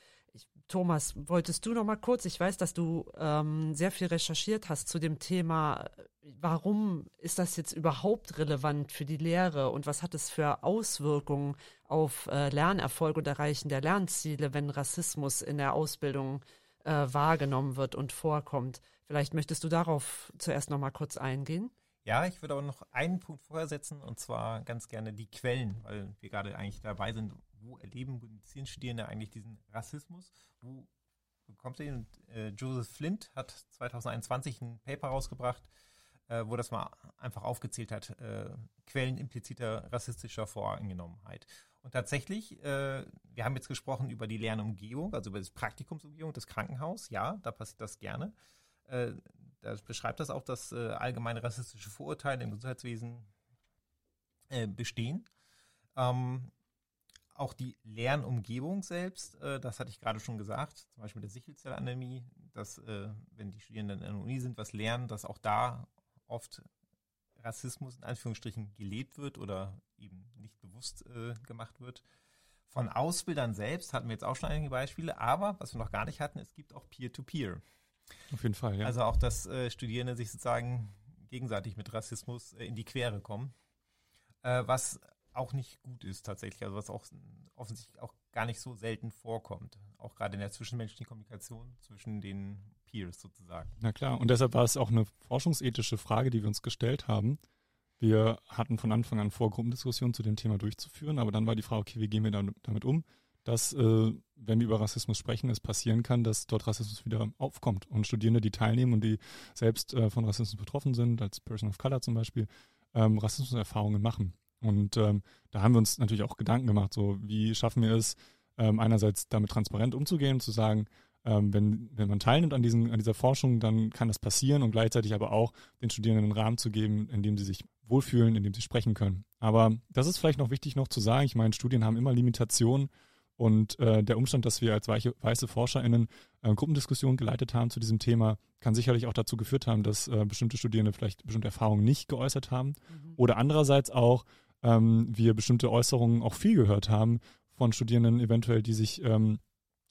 Thomas, wolltest du noch mal kurz? Ich weiß, dass du ähm, sehr viel recherchiert hast zu dem Thema. Warum ist das jetzt überhaupt relevant für die Lehre und was hat es für Auswirkungen auf äh, Lernerfolg und Erreichen der Lernziele, wenn Rassismus in der Ausbildung äh, wahrgenommen wird und vorkommt? Vielleicht möchtest du darauf zuerst noch mal kurz eingehen. Ja, ich würde aber noch einen Punkt vorher setzen und zwar ganz gerne die Quellen, weil wir gerade eigentlich dabei sind, wo erleben Medizinstudierende eigentlich diesen Rassismus? Wo bekommt er ihn? Und äh, Joseph Flint hat 2021 ein Paper rausgebracht, äh, wo das mal einfach aufgezählt hat, äh, Quellen impliziter rassistischer Voreingenommenheit. Und tatsächlich, äh, wir haben jetzt gesprochen über die Lernumgebung, also über das Praktikumsumgebung, das Krankenhaus. Ja, da passiert das gerne. Äh, da beschreibt das auch, dass äh, allgemeine rassistische Vorurteile im Gesundheitswesen bestehen. Ähm, auch die Lernumgebung selbst, äh, das hatte ich gerade schon gesagt, zum Beispiel der Sichelzellanämie, dass äh, wenn die Studierenden in der Uni sind, was lernen, dass auch da oft Rassismus in Anführungsstrichen gelebt wird oder eben nicht bewusst äh, gemacht wird. Von Ausbildern selbst hatten wir jetzt auch schon einige Beispiele, aber was wir noch gar nicht hatten, es gibt auch Peer-to-Peer. -Peer. Auf jeden Fall, ja. Also auch, dass äh, Studierende sich sozusagen gegenseitig mit Rassismus äh, in die Quere kommen. Äh, was auch nicht gut ist tatsächlich, also was auch offensichtlich auch gar nicht so selten vorkommt, auch gerade in der zwischenmenschlichen Kommunikation zwischen den Peers sozusagen. Na klar, und deshalb war es auch eine forschungsethische Frage, die wir uns gestellt haben. Wir hatten von Anfang an vor, Gruppendiskussionen zu dem Thema durchzuführen, aber dann war die Frage, okay, wie gehen wir damit um, dass, äh, wenn wir über Rassismus sprechen, es passieren kann, dass dort Rassismus wieder aufkommt und Studierende, die teilnehmen und die selbst äh, von Rassismus betroffen sind, als Person of Color zum Beispiel, ähm, Rassismuserfahrungen machen. Und ähm, da haben wir uns natürlich auch Gedanken gemacht, so wie schaffen wir es, ähm, einerseits damit transparent umzugehen, zu sagen, ähm, wenn, wenn man teilnimmt an, diesen, an dieser Forschung, dann kann das passieren und gleichzeitig aber auch den Studierenden einen Rahmen zu geben, in dem sie sich wohlfühlen, in dem sie sprechen können. Aber das ist vielleicht noch wichtig noch zu sagen. Ich meine, Studien haben immer Limitationen und äh, der Umstand, dass wir als weiche, weiße ForscherInnen äh, Gruppendiskussionen geleitet haben zu diesem Thema, kann sicherlich auch dazu geführt haben, dass äh, bestimmte Studierende vielleicht bestimmte Erfahrungen nicht geäußert haben. Mhm. Oder andererseits auch, ähm, wir bestimmte Äußerungen auch viel gehört haben von Studierenden eventuell, die sich ähm,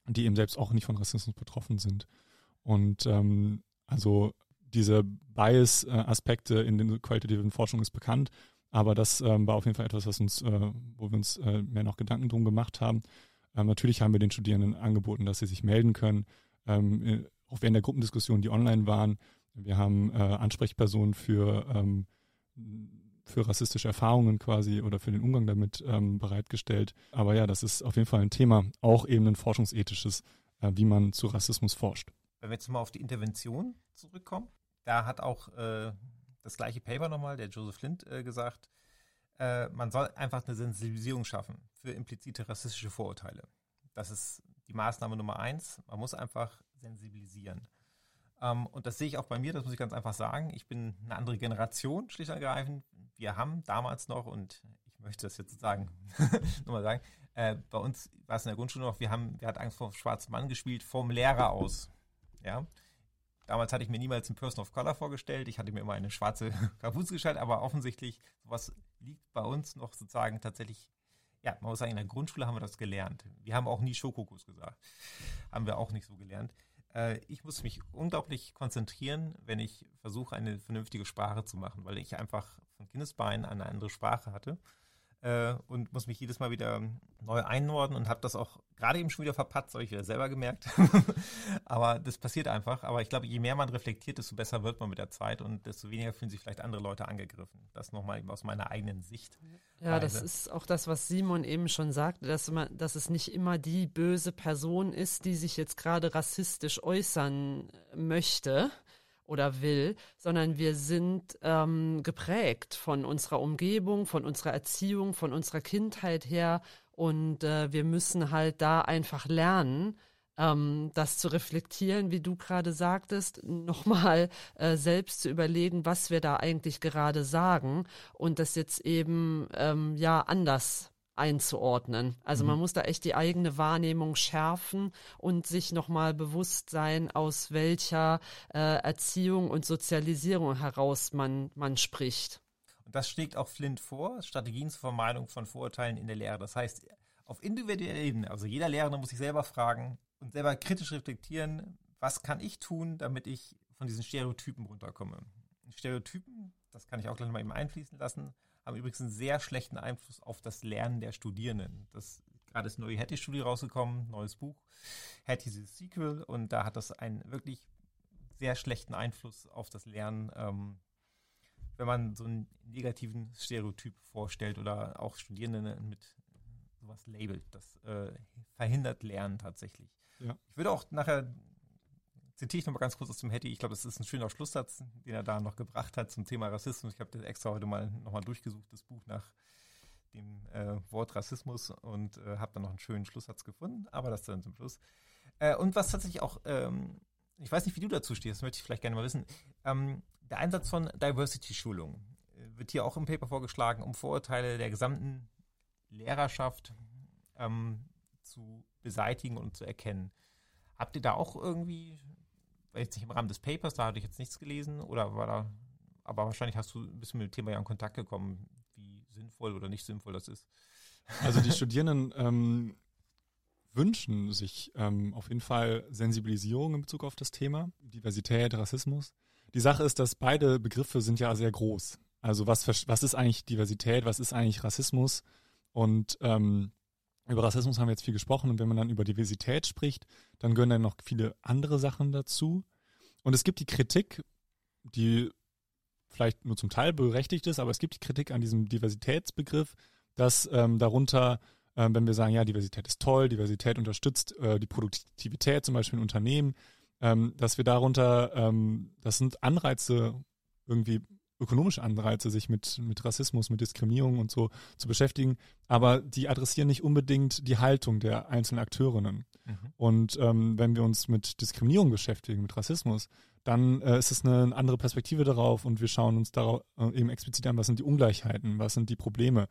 die eben selbst auch nicht von Rassismus betroffen sind. Und ähm, also diese Bias-Aspekte in den qualitativen Forschung ist bekannt, aber das ähm, war auf jeden Fall etwas, was uns, äh, wo wir uns äh, mehr noch Gedanken drum gemacht haben. Ähm, natürlich haben wir den Studierenden angeboten, dass sie sich melden können, ähm, äh, auch während der Gruppendiskussionen, die online waren. Wir haben äh, Ansprechpersonen für ähm, für rassistische Erfahrungen quasi oder für den Umgang damit ähm, bereitgestellt. Aber ja, das ist auf jeden Fall ein Thema, auch eben ein forschungsethisches, äh, wie man zu Rassismus forscht. Wenn wir jetzt mal auf die Intervention zurückkommen, da hat auch äh, das gleiche Paper nochmal, der Joseph Flint, äh, gesagt, äh, man soll einfach eine Sensibilisierung schaffen für implizite rassistische Vorurteile. Das ist die Maßnahme Nummer eins. Man muss einfach sensibilisieren. Ähm, und das sehe ich auch bei mir, das muss ich ganz einfach sagen. Ich bin eine andere Generation, schlicht und ergreifend wir haben damals noch, und ich möchte das jetzt sozusagen <laughs> nochmal sagen, äh, bei uns war es in der Grundschule noch, wir haben, wir hatten Angst vor dem schwarzen Mann gespielt, vom Lehrer aus. Ja. Damals hatte ich mir niemals einen Person of Color vorgestellt. Ich hatte mir immer eine schwarze <laughs> Kapuze gestellt, aber offensichtlich, sowas liegt bei uns noch sozusagen tatsächlich, ja, man muss sagen, in der Grundschule haben wir das gelernt. Wir haben auch nie Schokokus gesagt. Haben wir auch nicht so gelernt. Äh, ich muss mich unglaublich konzentrieren, wenn ich versuche, eine vernünftige Sprache zu machen, weil ich einfach von Kindesbeinen eine andere Sprache hatte äh, und muss mich jedes Mal wieder neu einordnen und habe das auch gerade eben schon wieder verpatzt, habe ich wieder selber gemerkt. <laughs> Aber das passiert einfach. Aber ich glaube, je mehr man reflektiert, desto besser wird man mit der Zeit und desto weniger fühlen sich vielleicht andere Leute angegriffen. Das nochmal aus meiner eigenen Sicht. Ja, das ist auch das, was Simon eben schon sagte, dass, man, dass es nicht immer die böse Person ist, die sich jetzt gerade rassistisch äußern möchte oder will, sondern wir sind ähm, geprägt von unserer Umgebung, von unserer Erziehung, von unserer Kindheit her. Und äh, wir müssen halt da einfach lernen, ähm, das zu reflektieren, wie du gerade sagtest, nochmal äh, selbst zu überlegen, was wir da eigentlich gerade sagen und das jetzt eben ähm, ja anders einzuordnen. Also mhm. man muss da echt die eigene Wahrnehmung schärfen und sich nochmal bewusst sein, aus welcher äh, Erziehung und Sozialisierung heraus man, man spricht. Und das schlägt auch Flint vor, Strategien zur Vermeidung von Vorurteilen in der Lehre. Das heißt, auf individueller Ebene, also jeder Lehrende muss sich selber fragen und selber kritisch reflektieren, was kann ich tun, damit ich von diesen Stereotypen runterkomme. Stereotypen, das kann ich auch gleich mal eben einfließen lassen, haben übrigens einen sehr schlechten Einfluss auf das Lernen der Studierenden. Das gerade ist neue Hattie-Studie rausgekommen, neues Buch. Hattie ist das Sequel und da hat das einen wirklich sehr schlechten Einfluss auf das Lernen, ähm, wenn man so einen negativen Stereotyp vorstellt oder auch Studierenden mit sowas labelt. Das äh, verhindert Lernen tatsächlich. Ja. Ich würde auch nachher zitiere ich nochmal ganz kurz aus dem Hattie. Ich glaube, das ist ein schöner Schlusssatz, den er da noch gebracht hat zum Thema Rassismus. Ich habe das extra heute mal nochmal durchgesucht, das Buch nach dem äh, Wort Rassismus und äh, habe dann noch einen schönen Schlusssatz gefunden, aber das dann zum Schluss. Äh, und was tatsächlich auch, ähm, ich weiß nicht, wie du dazu stehst, das möchte ich vielleicht gerne mal wissen. Ähm, der Einsatz von Diversity-Schulung äh, wird hier auch im Paper vorgeschlagen, um Vorurteile der gesamten Lehrerschaft ähm, zu beseitigen und zu erkennen. Habt ihr da auch irgendwie jetzt nicht im Rahmen des Papers, da hatte ich jetzt nichts gelesen, oder war da, aber wahrscheinlich hast du ein bisschen mit dem Thema ja in Kontakt gekommen, wie sinnvoll oder nicht sinnvoll das ist. Also die Studierenden ähm, wünschen sich ähm, auf jeden Fall Sensibilisierung in Bezug auf das Thema, Diversität, Rassismus. Die Sache ist, dass beide Begriffe sind ja sehr groß. Also was, was ist eigentlich Diversität, was ist eigentlich Rassismus? Und ähm, über Rassismus haben wir jetzt viel gesprochen und wenn man dann über Diversität spricht, dann gehören dann noch viele andere Sachen dazu. Und es gibt die Kritik, die vielleicht nur zum Teil berechtigt ist, aber es gibt die Kritik an diesem Diversitätsbegriff, dass ähm, darunter, ähm, wenn wir sagen, ja, Diversität ist toll, Diversität unterstützt äh, die Produktivität zum Beispiel in Unternehmen, ähm, dass wir darunter, ähm, das sind Anreize irgendwie ökonomische Anreize, sich mit, mit Rassismus, mit Diskriminierung und so zu beschäftigen, aber die adressieren nicht unbedingt die Haltung der einzelnen Akteurinnen. Mhm. Und ähm, wenn wir uns mit Diskriminierung beschäftigen, mit Rassismus, dann äh, ist es eine, andere Perspektive darauf und wir schauen uns darauf äh, eben explizit an, was sind die Ungleichheiten, was sind die Probleme.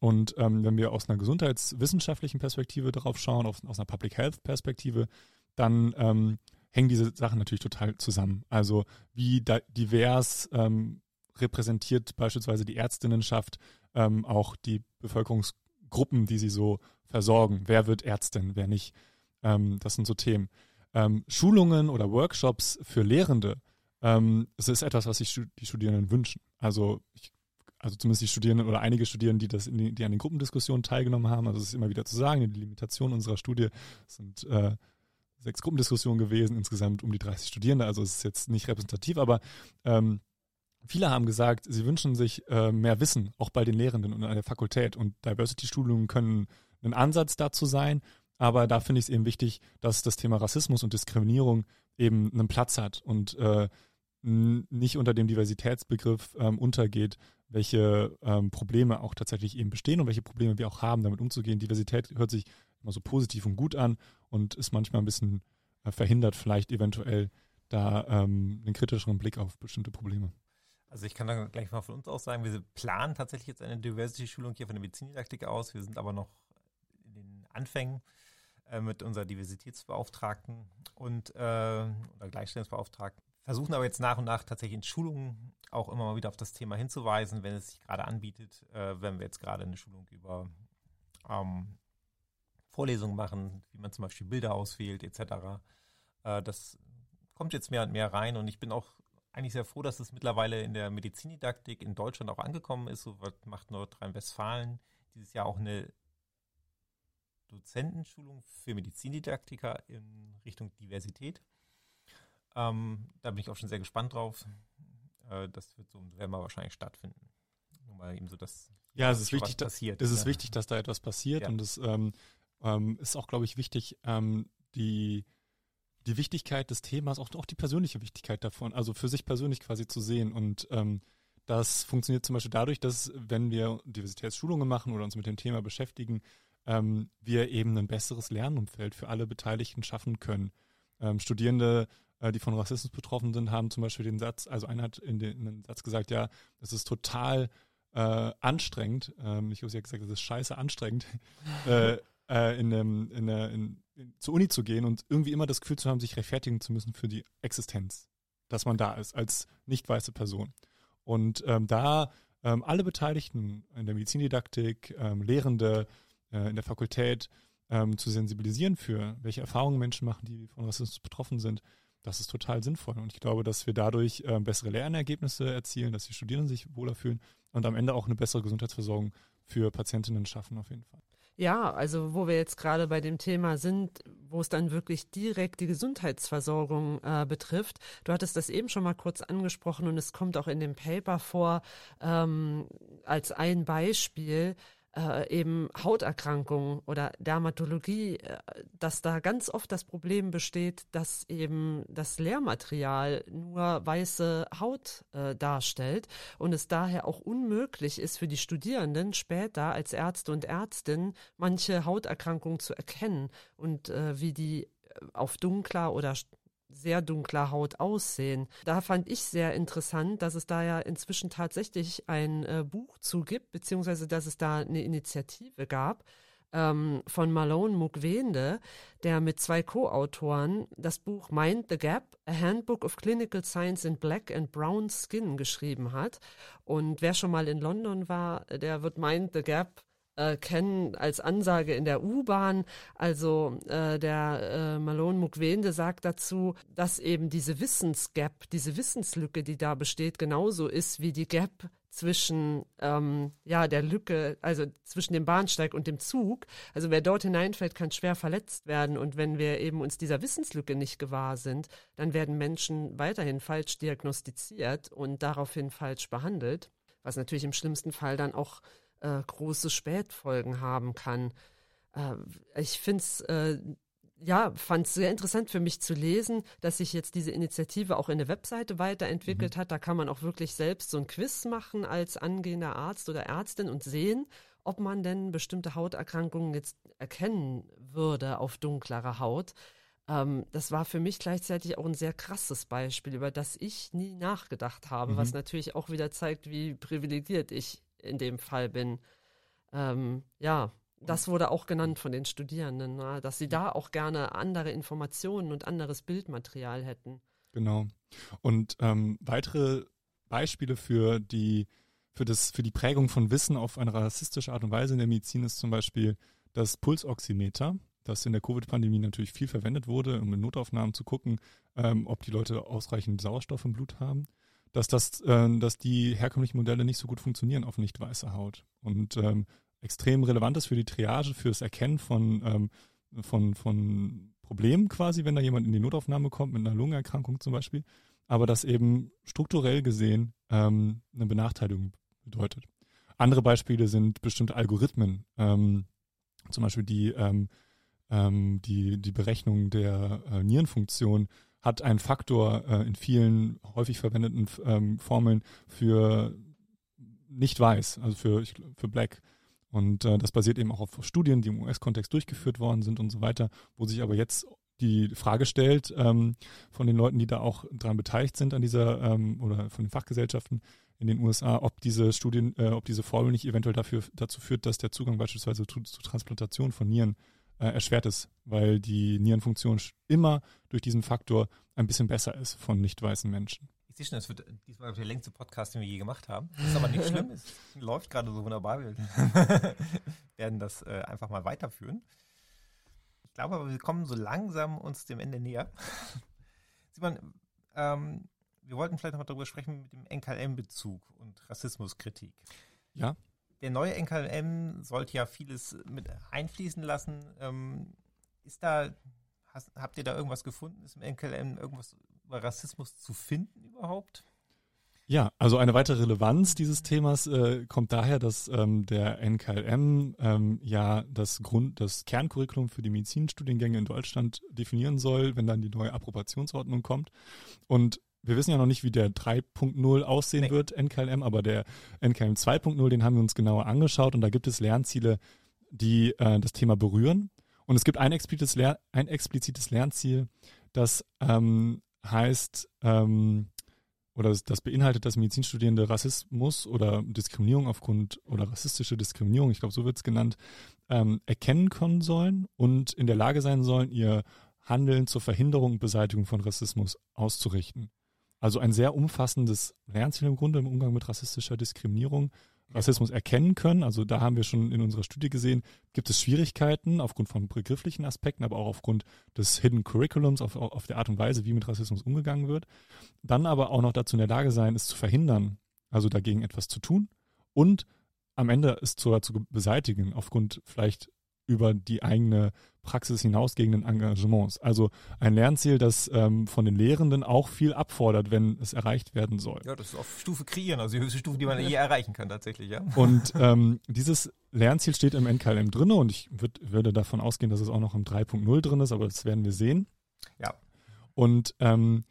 Und ähm, wenn wir aus einer gesundheitswissenschaftlichen Perspektive darauf schauen, aus, aus einer Public Health Perspektive, dann ähm, hängen diese Sachen natürlich total zusammen. Also wie divers ähm, repräsentiert beispielsweise die Ärztinnenschaft ähm, auch die Bevölkerungsgruppen, die sie so versorgen. Wer wird Ärztin, wer nicht? Ähm, das sind so Themen. Ähm, Schulungen oder Workshops für Lehrende, ähm, das ist etwas, was sich die Studierenden wünschen. Also ich, also zumindest die Studierenden oder einige Studierende, die das die, die an den Gruppendiskussionen teilgenommen haben. Also es ist immer wieder zu sagen, die Limitation unserer Studie sind äh, sechs Gruppendiskussionen gewesen, insgesamt um die 30 Studierende. Also es ist jetzt nicht repräsentativ, aber ähm, Viele haben gesagt, sie wünschen sich äh, mehr Wissen, auch bei den Lehrenden und an der Fakultät. Und Diversity-Schulungen können ein Ansatz dazu sein. Aber da finde ich es eben wichtig, dass das Thema Rassismus und Diskriminierung eben einen Platz hat und äh, nicht unter dem Diversitätsbegriff ähm, untergeht, welche ähm, Probleme auch tatsächlich eben bestehen und welche Probleme wir auch haben, damit umzugehen. Diversität hört sich immer so positiv und gut an und ist manchmal ein bisschen äh, verhindert, vielleicht eventuell da ähm, einen kritischeren Blick auf bestimmte Probleme. Also ich kann dann gleich mal von uns aus sagen, wir planen tatsächlich jetzt eine Diversity-Schulung hier von der Medizindidaktik aus. Wir sind aber noch in den Anfängen äh, mit unserer Diversitätsbeauftragten und äh, oder Gleichstellungsbeauftragten. Versuchen aber jetzt nach und nach tatsächlich in Schulungen auch immer mal wieder auf das Thema hinzuweisen, wenn es sich gerade anbietet, äh, wenn wir jetzt gerade eine Schulung über ähm, Vorlesungen machen, wie man zum Beispiel Bilder auswählt, etc. Äh, das kommt jetzt mehr und mehr rein und ich bin auch eigentlich sehr froh, dass es mittlerweile in der Medizindidaktik in Deutschland auch angekommen ist. So macht Nordrhein-Westfalen dieses Jahr auch eine Dozentenschulung für Medizindidaktiker in Richtung Diversität. Ähm, da bin ich auch schon sehr gespannt drauf. Äh, das wird so im November wahrscheinlich stattfinden. Nur mal eben so, dass ja, es ist wichtig, passiert. Es ist ja. wichtig, dass da etwas passiert ja. und es ähm, ähm, ist auch, glaube ich, wichtig, ähm, die die Wichtigkeit des Themas, auch, auch die persönliche Wichtigkeit davon, also für sich persönlich quasi zu sehen. Und ähm, das funktioniert zum Beispiel dadurch, dass wenn wir Diversitätsschulungen machen oder uns mit dem Thema beschäftigen, ähm, wir eben ein besseres Lernumfeld für alle Beteiligten schaffen können. Ähm, Studierende, äh, die von Rassismus betroffen sind, haben zum Beispiel den Satz, also einer hat in den, in den Satz gesagt, ja, es ist total äh, anstrengend, ähm, ich habe ja gesagt, es ist scheiße anstrengend, <laughs> äh, äh, in, einem, in, in, in, zur Uni zu gehen und irgendwie immer das Gefühl zu haben, sich rechtfertigen zu müssen für die Existenz, dass man da ist als nicht weiße Person. Und ähm, da ähm, alle Beteiligten in der Medizindidaktik, ähm, Lehrende äh, in der Fakultät ähm, zu sensibilisieren für, welche Erfahrungen Menschen machen, die von Rassismus betroffen sind, das ist total sinnvoll. Und ich glaube, dass wir dadurch äh, bessere Lernergebnisse erzielen, dass die Studierenden sich wohler fühlen und am Ende auch eine bessere Gesundheitsversorgung für Patientinnen schaffen, auf jeden Fall. Ja, also wo wir jetzt gerade bei dem Thema sind, wo es dann wirklich direkt die Gesundheitsversorgung äh, betrifft. Du hattest das eben schon mal kurz angesprochen und es kommt auch in dem Paper vor ähm, als ein Beispiel äh, eben Hauterkrankungen oder Dermatologie, äh, dass da ganz oft das Problem besteht, dass eben das Lehrmaterial nur weiße Haut äh, darstellt und es daher auch unmöglich ist für die Studierenden später als Ärzte und Ärztinnen manche Hauterkrankungen zu erkennen und äh, wie die auf dunkler oder sehr dunkler Haut aussehen. Da fand ich sehr interessant, dass es da ja inzwischen tatsächlich ein äh, Buch zu gibt, beziehungsweise dass es da eine Initiative gab ähm, von Malone Mukwende, der mit zwei Co-Autoren das Buch Mind the Gap, A Handbook of Clinical Science in Black and Brown Skin geschrieben hat. Und wer schon mal in London war, der wird Mind the Gap äh, kennen als Ansage in der U-Bahn. Also äh, der äh, Malone Mukwende sagt dazu, dass eben diese Wissensgap, diese Wissenslücke, die da besteht, genauso ist wie die Gap zwischen ähm, ja der Lücke, also zwischen dem Bahnsteig und dem Zug. Also wer dort hineinfällt, kann schwer verletzt werden. Und wenn wir eben uns dieser Wissenslücke nicht gewahr sind, dann werden Menschen weiterhin falsch diagnostiziert und daraufhin falsch behandelt, was natürlich im schlimmsten Fall dann auch äh, große Spätfolgen haben kann. Äh, ich finde es äh, ja, fand es sehr interessant für mich zu lesen, dass sich jetzt diese Initiative auch in der Webseite weiterentwickelt mhm. hat. Da kann man auch wirklich selbst so ein Quiz machen als angehender Arzt oder Ärztin und sehen, ob man denn bestimmte Hauterkrankungen jetzt erkennen würde auf dunklerer Haut. Ähm, das war für mich gleichzeitig auch ein sehr krasses Beispiel, über das ich nie nachgedacht habe, mhm. was natürlich auch wieder zeigt, wie privilegiert ich in dem Fall bin. Ähm, ja, das wurde auch genannt von den Studierenden, na, dass sie da auch gerne andere Informationen und anderes Bildmaterial hätten. Genau. Und ähm, weitere Beispiele für die, für, das, für die Prägung von Wissen auf eine rassistische Art und Weise in der Medizin ist zum Beispiel das Pulsoximeter, das in der Covid-Pandemie natürlich viel verwendet wurde, um in Notaufnahmen zu gucken, ähm, ob die Leute ausreichend Sauerstoff im Blut haben dass das, äh, dass die herkömmlichen Modelle nicht so gut funktionieren auf nicht weißer Haut. Und ähm, extrem relevant ist für die Triage, für das Erkennen von, ähm, von, von Problemen quasi, wenn da jemand in die Notaufnahme kommt mit einer Lungenerkrankung zum Beispiel, aber das eben strukturell gesehen ähm, eine Benachteiligung bedeutet. Andere Beispiele sind bestimmte Algorithmen, ähm, zum Beispiel die, ähm, ähm, die, die Berechnung der äh, Nierenfunktion hat einen Faktor äh, in vielen häufig verwendeten ähm, Formeln für nicht weiß, also für, für Black. Und äh, das basiert eben auch auf Studien, die im US-Kontext durchgeführt worden sind und so weiter, wo sich aber jetzt die Frage stellt ähm, von den Leuten, die da auch dran beteiligt sind an dieser ähm, oder von den Fachgesellschaften in den USA, ob diese Studien, äh, ob diese Formel nicht eventuell dafür dazu führt, dass der Zugang beispielsweise zu, zu Transplantation von Nieren äh, erschwert ist, weil die Nierenfunktion immer durch diesen Faktor ein bisschen besser ist von nicht weißen Menschen sehe schon, das wird diesmal der längste Podcast, den wir je gemacht haben. Das ist aber nicht schlimm. <laughs> Es läuft gerade so wunderbar. Wir <laughs> werden das äh, einfach mal weiterführen. Ich glaube aber, wir kommen so langsam uns dem Ende näher. <laughs> Simon, ähm, wir wollten vielleicht noch mal darüber sprechen mit dem NKLM-Bezug und Rassismuskritik. Ja. Der neue NKLM sollte ja vieles mit einfließen lassen. Ähm, ist da, hast, habt ihr da irgendwas gefunden? Ist im NKLM irgendwas über Rassismus zu finden überhaupt? Ja, also eine weitere Relevanz dieses Themas äh, kommt daher, dass ähm, der NKLM ähm, ja das Grund, das Kerncurriculum für die Medizinstudiengänge in Deutschland definieren soll, wenn dann die neue Approbationsordnung kommt. Und wir wissen ja noch nicht, wie der 3.0 aussehen nee. wird, NKLM, aber der NKLM 2.0, den haben wir uns genauer angeschaut und da gibt es Lernziele, die äh, das Thema berühren. Und es gibt ein explizites, Lern ein explizites Lernziel, das ähm, heißt, ähm, oder das beinhaltet, dass Medizinstudierende Rassismus oder Diskriminierung aufgrund oder rassistische Diskriminierung, ich glaube, so wird es genannt, ähm, erkennen können sollen und in der Lage sein sollen, ihr Handeln zur Verhinderung und Beseitigung von Rassismus auszurichten. Also ein sehr umfassendes Lernziel im Grunde im Umgang mit rassistischer Diskriminierung, Rassismus erkennen können. Also da haben wir schon in unserer Studie gesehen, gibt es Schwierigkeiten aufgrund von begrifflichen Aspekten, aber auch aufgrund des Hidden Curriculums, auf, auf der Art und Weise, wie mit Rassismus umgegangen wird. Dann aber auch noch dazu in der Lage sein, es zu verhindern, also dagegen etwas zu tun und am Ende es zu, zu beseitigen, aufgrund vielleicht über die eigene Praxis hinausgehenden Engagements. Also ein Lernziel, das ähm, von den Lehrenden auch viel abfordert, wenn es erreicht werden soll. Ja, das ist auf Stufe kreieren, also die höchste Stufe, die man je erreichen kann tatsächlich, ja. Und <laughs> ähm, dieses Lernziel steht im NKLM drin und ich würd, würde davon ausgehen, dass es auch noch im 3.0 drin ist, aber das werden wir sehen. Ja. Und ähm,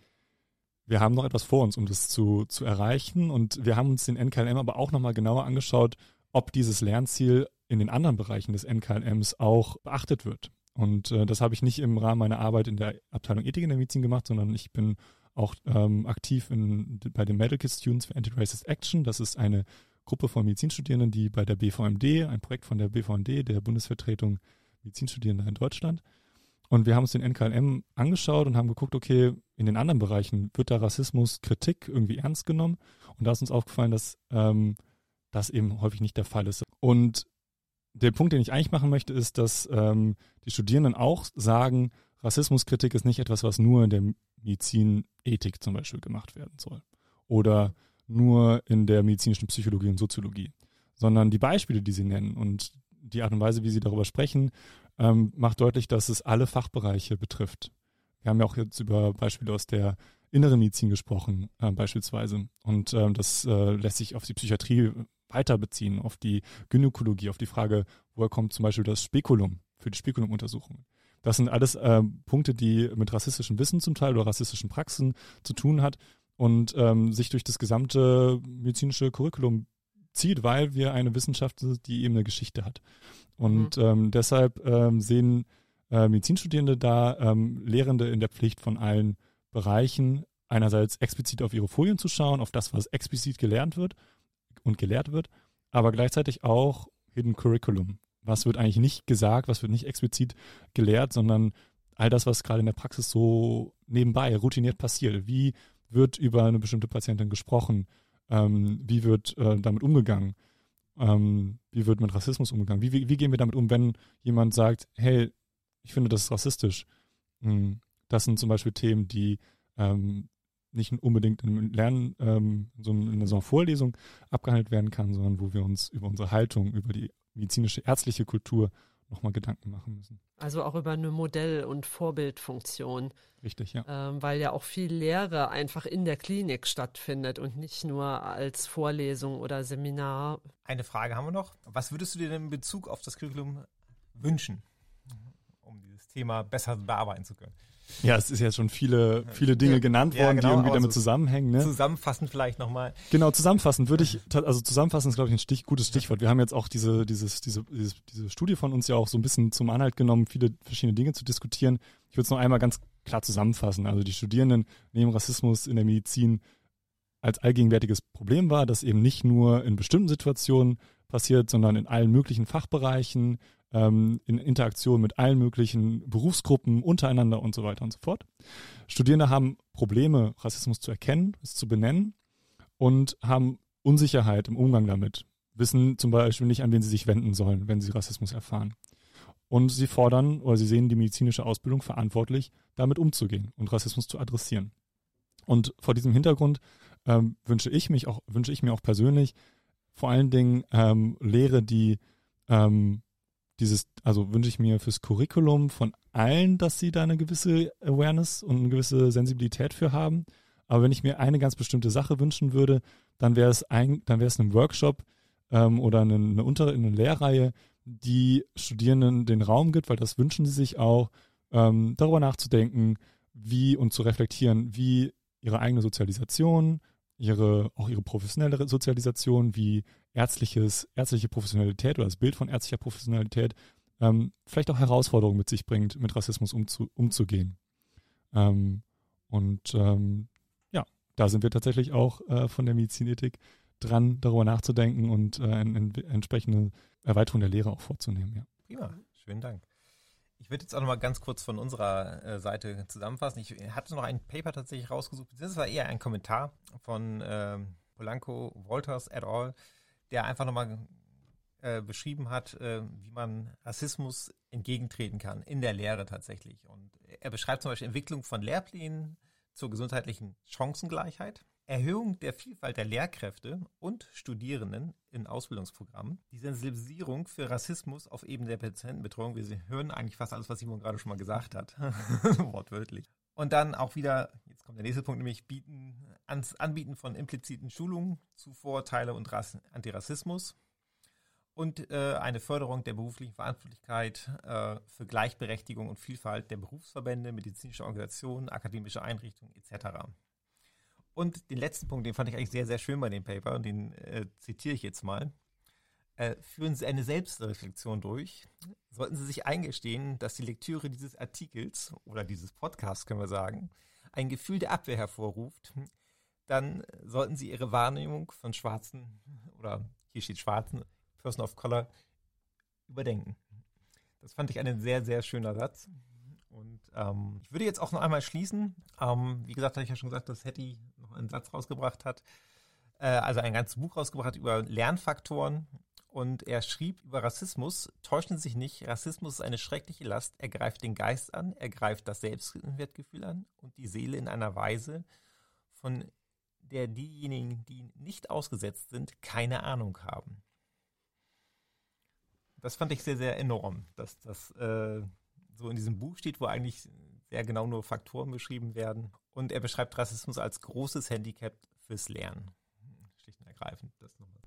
wir haben noch etwas vor uns, um das zu, zu erreichen und wir haben uns den NKLM aber auch nochmal genauer angeschaut, ob dieses Lernziel in den anderen Bereichen des NKLMs auch beachtet wird. Und äh, das habe ich nicht im Rahmen meiner Arbeit in der Abteilung Ethik in der Medizin gemacht, sondern ich bin auch ähm, aktiv in, bei den Medical Students for Anti-Racist Action. Das ist eine Gruppe von Medizinstudierenden, die bei der BVMD, ein Projekt von der BVMD, der Bundesvertretung Medizinstudierender in Deutschland. Und wir haben uns den NKLM angeschaut und haben geguckt, okay, in den anderen Bereichen wird da Rassismus, Kritik irgendwie ernst genommen. Und da ist uns aufgefallen, dass ähm, das eben häufig nicht der Fall ist. Und der Punkt, den ich eigentlich machen möchte, ist, dass ähm, die Studierenden auch sagen, Rassismuskritik ist nicht etwas, was nur in der Medizinethik zum Beispiel gemacht werden soll. Oder nur in der medizinischen Psychologie und Soziologie. Sondern die Beispiele, die sie nennen und die Art und Weise, wie sie darüber sprechen, ähm, macht deutlich, dass es alle Fachbereiche betrifft. Wir haben ja auch jetzt über Beispiele aus der inneren Medizin gesprochen, äh, beispielsweise. Und ähm, das äh, lässt sich auf die Psychiatrie weiter beziehen, auf die Gynäkologie, auf die Frage, woher kommt zum Beispiel das Spekulum für die Spekulumuntersuchungen. Das sind alles äh, Punkte, die mit rassistischem Wissen zum Teil oder rassistischen Praxen zu tun hat und ähm, sich durch das gesamte medizinische Curriculum zieht, weil wir eine Wissenschaft sind, die eben eine Geschichte hat. Und mhm. ähm, deshalb ähm, sehen äh, Medizinstudierende da ähm, Lehrende in der Pflicht von allen Bereichen, einerseits explizit auf ihre Folien zu schauen, auf das, was explizit gelernt wird und gelehrt wird, aber gleichzeitig auch Hidden Curriculum. Was wird eigentlich nicht gesagt, was wird nicht explizit gelehrt, sondern all das, was gerade in der Praxis so nebenbei routiniert passiert. Wie wird über eine bestimmte Patientin gesprochen? Ähm, wie wird äh, damit umgegangen? Ähm, wie wird mit Rassismus umgegangen? Wie, wie, wie, gehen wir damit um, wenn jemand sagt, hey, ich finde, das ist rassistisch? Hm, das sind zum Beispiel Themen, die ähm, nicht unbedingt im Lernen, ähm, so in so einer Vorlesung abgehandelt werden kann, sondern wo wir uns über unsere Haltung, über die medizinische, ärztliche Kultur nochmal Gedanken machen müssen. Also auch über eine Modell- und Vorbildfunktion. Richtig, ja. Ähm, weil ja auch viel Lehre einfach in der Klinik stattfindet und nicht nur als Vorlesung oder Seminar. Eine Frage haben wir noch. Was würdest du dir denn in Bezug auf das Curriculum wünschen, um dieses Thema besser bearbeiten zu können? Ja, es ist ja schon viele, viele Dinge genannt worden, ja, genau, die irgendwie damit so zusammenhängen. Ne? Zusammenfassend vielleicht nochmal. Genau, zusammenfassend würde ich, also zusammenfassen ist, glaube ich, ein Stich, gutes Stichwort. Wir haben jetzt auch diese, dieses, diese, dieses, diese Studie von uns ja auch so ein bisschen zum Anhalt genommen, viele verschiedene Dinge zu diskutieren. Ich würde es noch einmal ganz klar zusammenfassen. Also die Studierenden nehmen Rassismus in der Medizin als allgegenwärtiges Problem wahr, das eben nicht nur in bestimmten Situationen passiert, sondern in allen möglichen Fachbereichen, ähm, in Interaktion mit allen möglichen Berufsgruppen untereinander und so weiter und so fort. Studierende haben Probleme, Rassismus zu erkennen, es zu benennen und haben Unsicherheit im Umgang damit, wissen zum Beispiel nicht, an wen sie sich wenden sollen, wenn sie Rassismus erfahren. Und sie fordern oder sie sehen die medizinische Ausbildung verantwortlich, damit umzugehen und Rassismus zu adressieren. Und vor diesem Hintergrund ähm, wünsche ich mich auch, wünsche ich mir auch persönlich vor allen Dingen ähm, Lehre, die ähm, dieses, also wünsche ich mir fürs Curriculum von allen, dass sie da eine gewisse Awareness und eine gewisse Sensibilität für haben. Aber wenn ich mir eine ganz bestimmte Sache wünschen würde, dann wäre es ein, dann wäre es ein Workshop ähm, oder eine, eine, Unter eine Lehrreihe, die Studierenden den Raum gibt, weil das wünschen sie sich auch, ähm, darüber nachzudenken, wie und zu reflektieren, wie ihre eigene Sozialisation, ihre, auch ihre professionelle Sozialisation, wie ärztliches, ärztliche Professionalität oder das Bild von ärztlicher Professionalität ähm, vielleicht auch Herausforderungen mit sich bringt, mit Rassismus umzu, umzugehen. Ähm, und ähm, ja, da sind wir tatsächlich auch äh, von der Medizinethik dran, darüber nachzudenken und äh, eine, entsprechende Erweiterung der Lehre auch vorzunehmen. Ja. Prima, schönen Dank. Ich würde jetzt auch noch mal ganz kurz von unserer äh, Seite zusammenfassen. Ich hatte noch ein Paper tatsächlich rausgesucht. Das war eher ein Kommentar von ähm, Polanco Walters et al der einfach nochmal äh, beschrieben hat, äh, wie man Rassismus entgegentreten kann in der Lehre tatsächlich. Und er beschreibt zum Beispiel Entwicklung von Lehrplänen zur gesundheitlichen Chancengleichheit, Erhöhung der Vielfalt der Lehrkräfte und Studierenden in Ausbildungsprogrammen, die Sensibilisierung für Rassismus auf Ebene der Patientenbetreuung. Wir hören eigentlich fast alles, was Simon gerade schon mal gesagt hat, <laughs> wortwörtlich. Und dann auch wieder, jetzt kommt der nächste Punkt, nämlich bieten, ans Anbieten von impliziten Schulungen zu Vorurteile und Rass Antirassismus und äh, eine Förderung der beruflichen Verantwortlichkeit äh, für Gleichberechtigung und Vielfalt der Berufsverbände, medizinische Organisationen, akademische Einrichtungen etc. Und den letzten Punkt, den fand ich eigentlich sehr, sehr schön bei dem Paper und den äh, zitiere ich jetzt mal. Äh, führen Sie eine Selbstreflexion durch. Sollten Sie sich eingestehen, dass die Lektüre dieses Artikels oder dieses Podcasts, können wir sagen, ein Gefühl der Abwehr hervorruft, dann sollten Sie Ihre Wahrnehmung von schwarzen <laughs> oder hier steht schwarzen Person of Color überdenken. Das fand ich einen sehr, sehr schöner Satz. Und ähm, ich würde jetzt auch noch einmal schließen. Ähm, wie gesagt, habe ich ja schon gesagt, dass Hetty noch einen Satz rausgebracht hat. Äh, also ein ganzes Buch rausgebracht über Lernfaktoren und er schrieb über Rassismus, täuschen Sie sich nicht, Rassismus ist eine schreckliche Last, er greift den Geist an, er greift das Selbstwertgefühl an und die Seele in einer Weise, von der diejenigen, die nicht ausgesetzt sind, keine Ahnung haben. Das fand ich sehr, sehr enorm, dass das äh, so in diesem Buch steht, wo eigentlich sehr genau nur Faktoren beschrieben werden. Und er beschreibt Rassismus als großes Handicap fürs Lernen. Schlicht und ergreifend. Das nochmal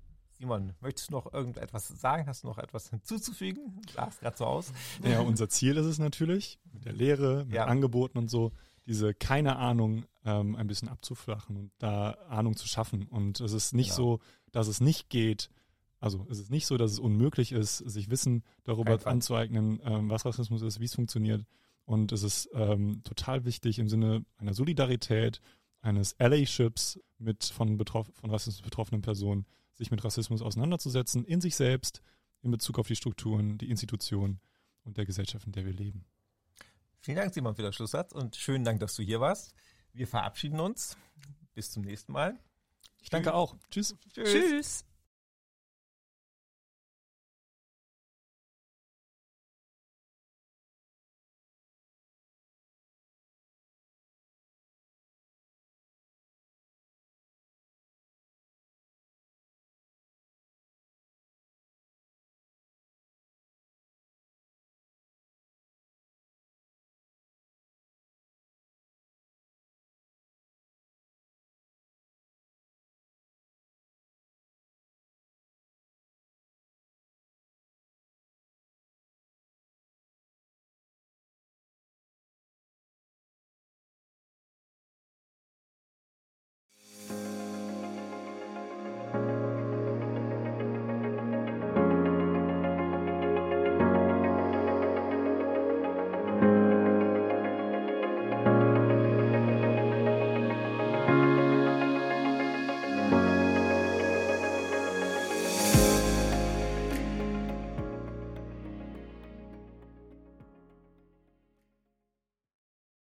Simon, möchtest du noch irgendetwas sagen? Hast du noch etwas hinzuzufügen? Sah es gerade so aus. Ja, unser Ziel ist es natürlich, mit der Lehre, mit ja. Angeboten und so, diese keine Ahnung ähm, ein bisschen abzuflachen und da Ahnung zu schaffen. Und es ist nicht genau. so, dass es nicht geht, also es ist nicht so, dass es unmöglich ist, sich Wissen darüber anzueignen, ähm, was Rassismus ist, wie es funktioniert. Und es ist ähm, total wichtig im Sinne einer Solidarität, eines Allyships mit von, betroff von Rassismus betroffenen Personen, sich mit Rassismus auseinanderzusetzen, in sich selbst, in Bezug auf die Strukturen, die Institutionen und der Gesellschaft, in der wir leben. Vielen Dank, Simon, für den Schlusssatz und schönen Dank, dass du hier warst. Wir verabschieden uns. Bis zum nächsten Mal. Ich danke auch. Tschüss. Tschüss. Tschüss.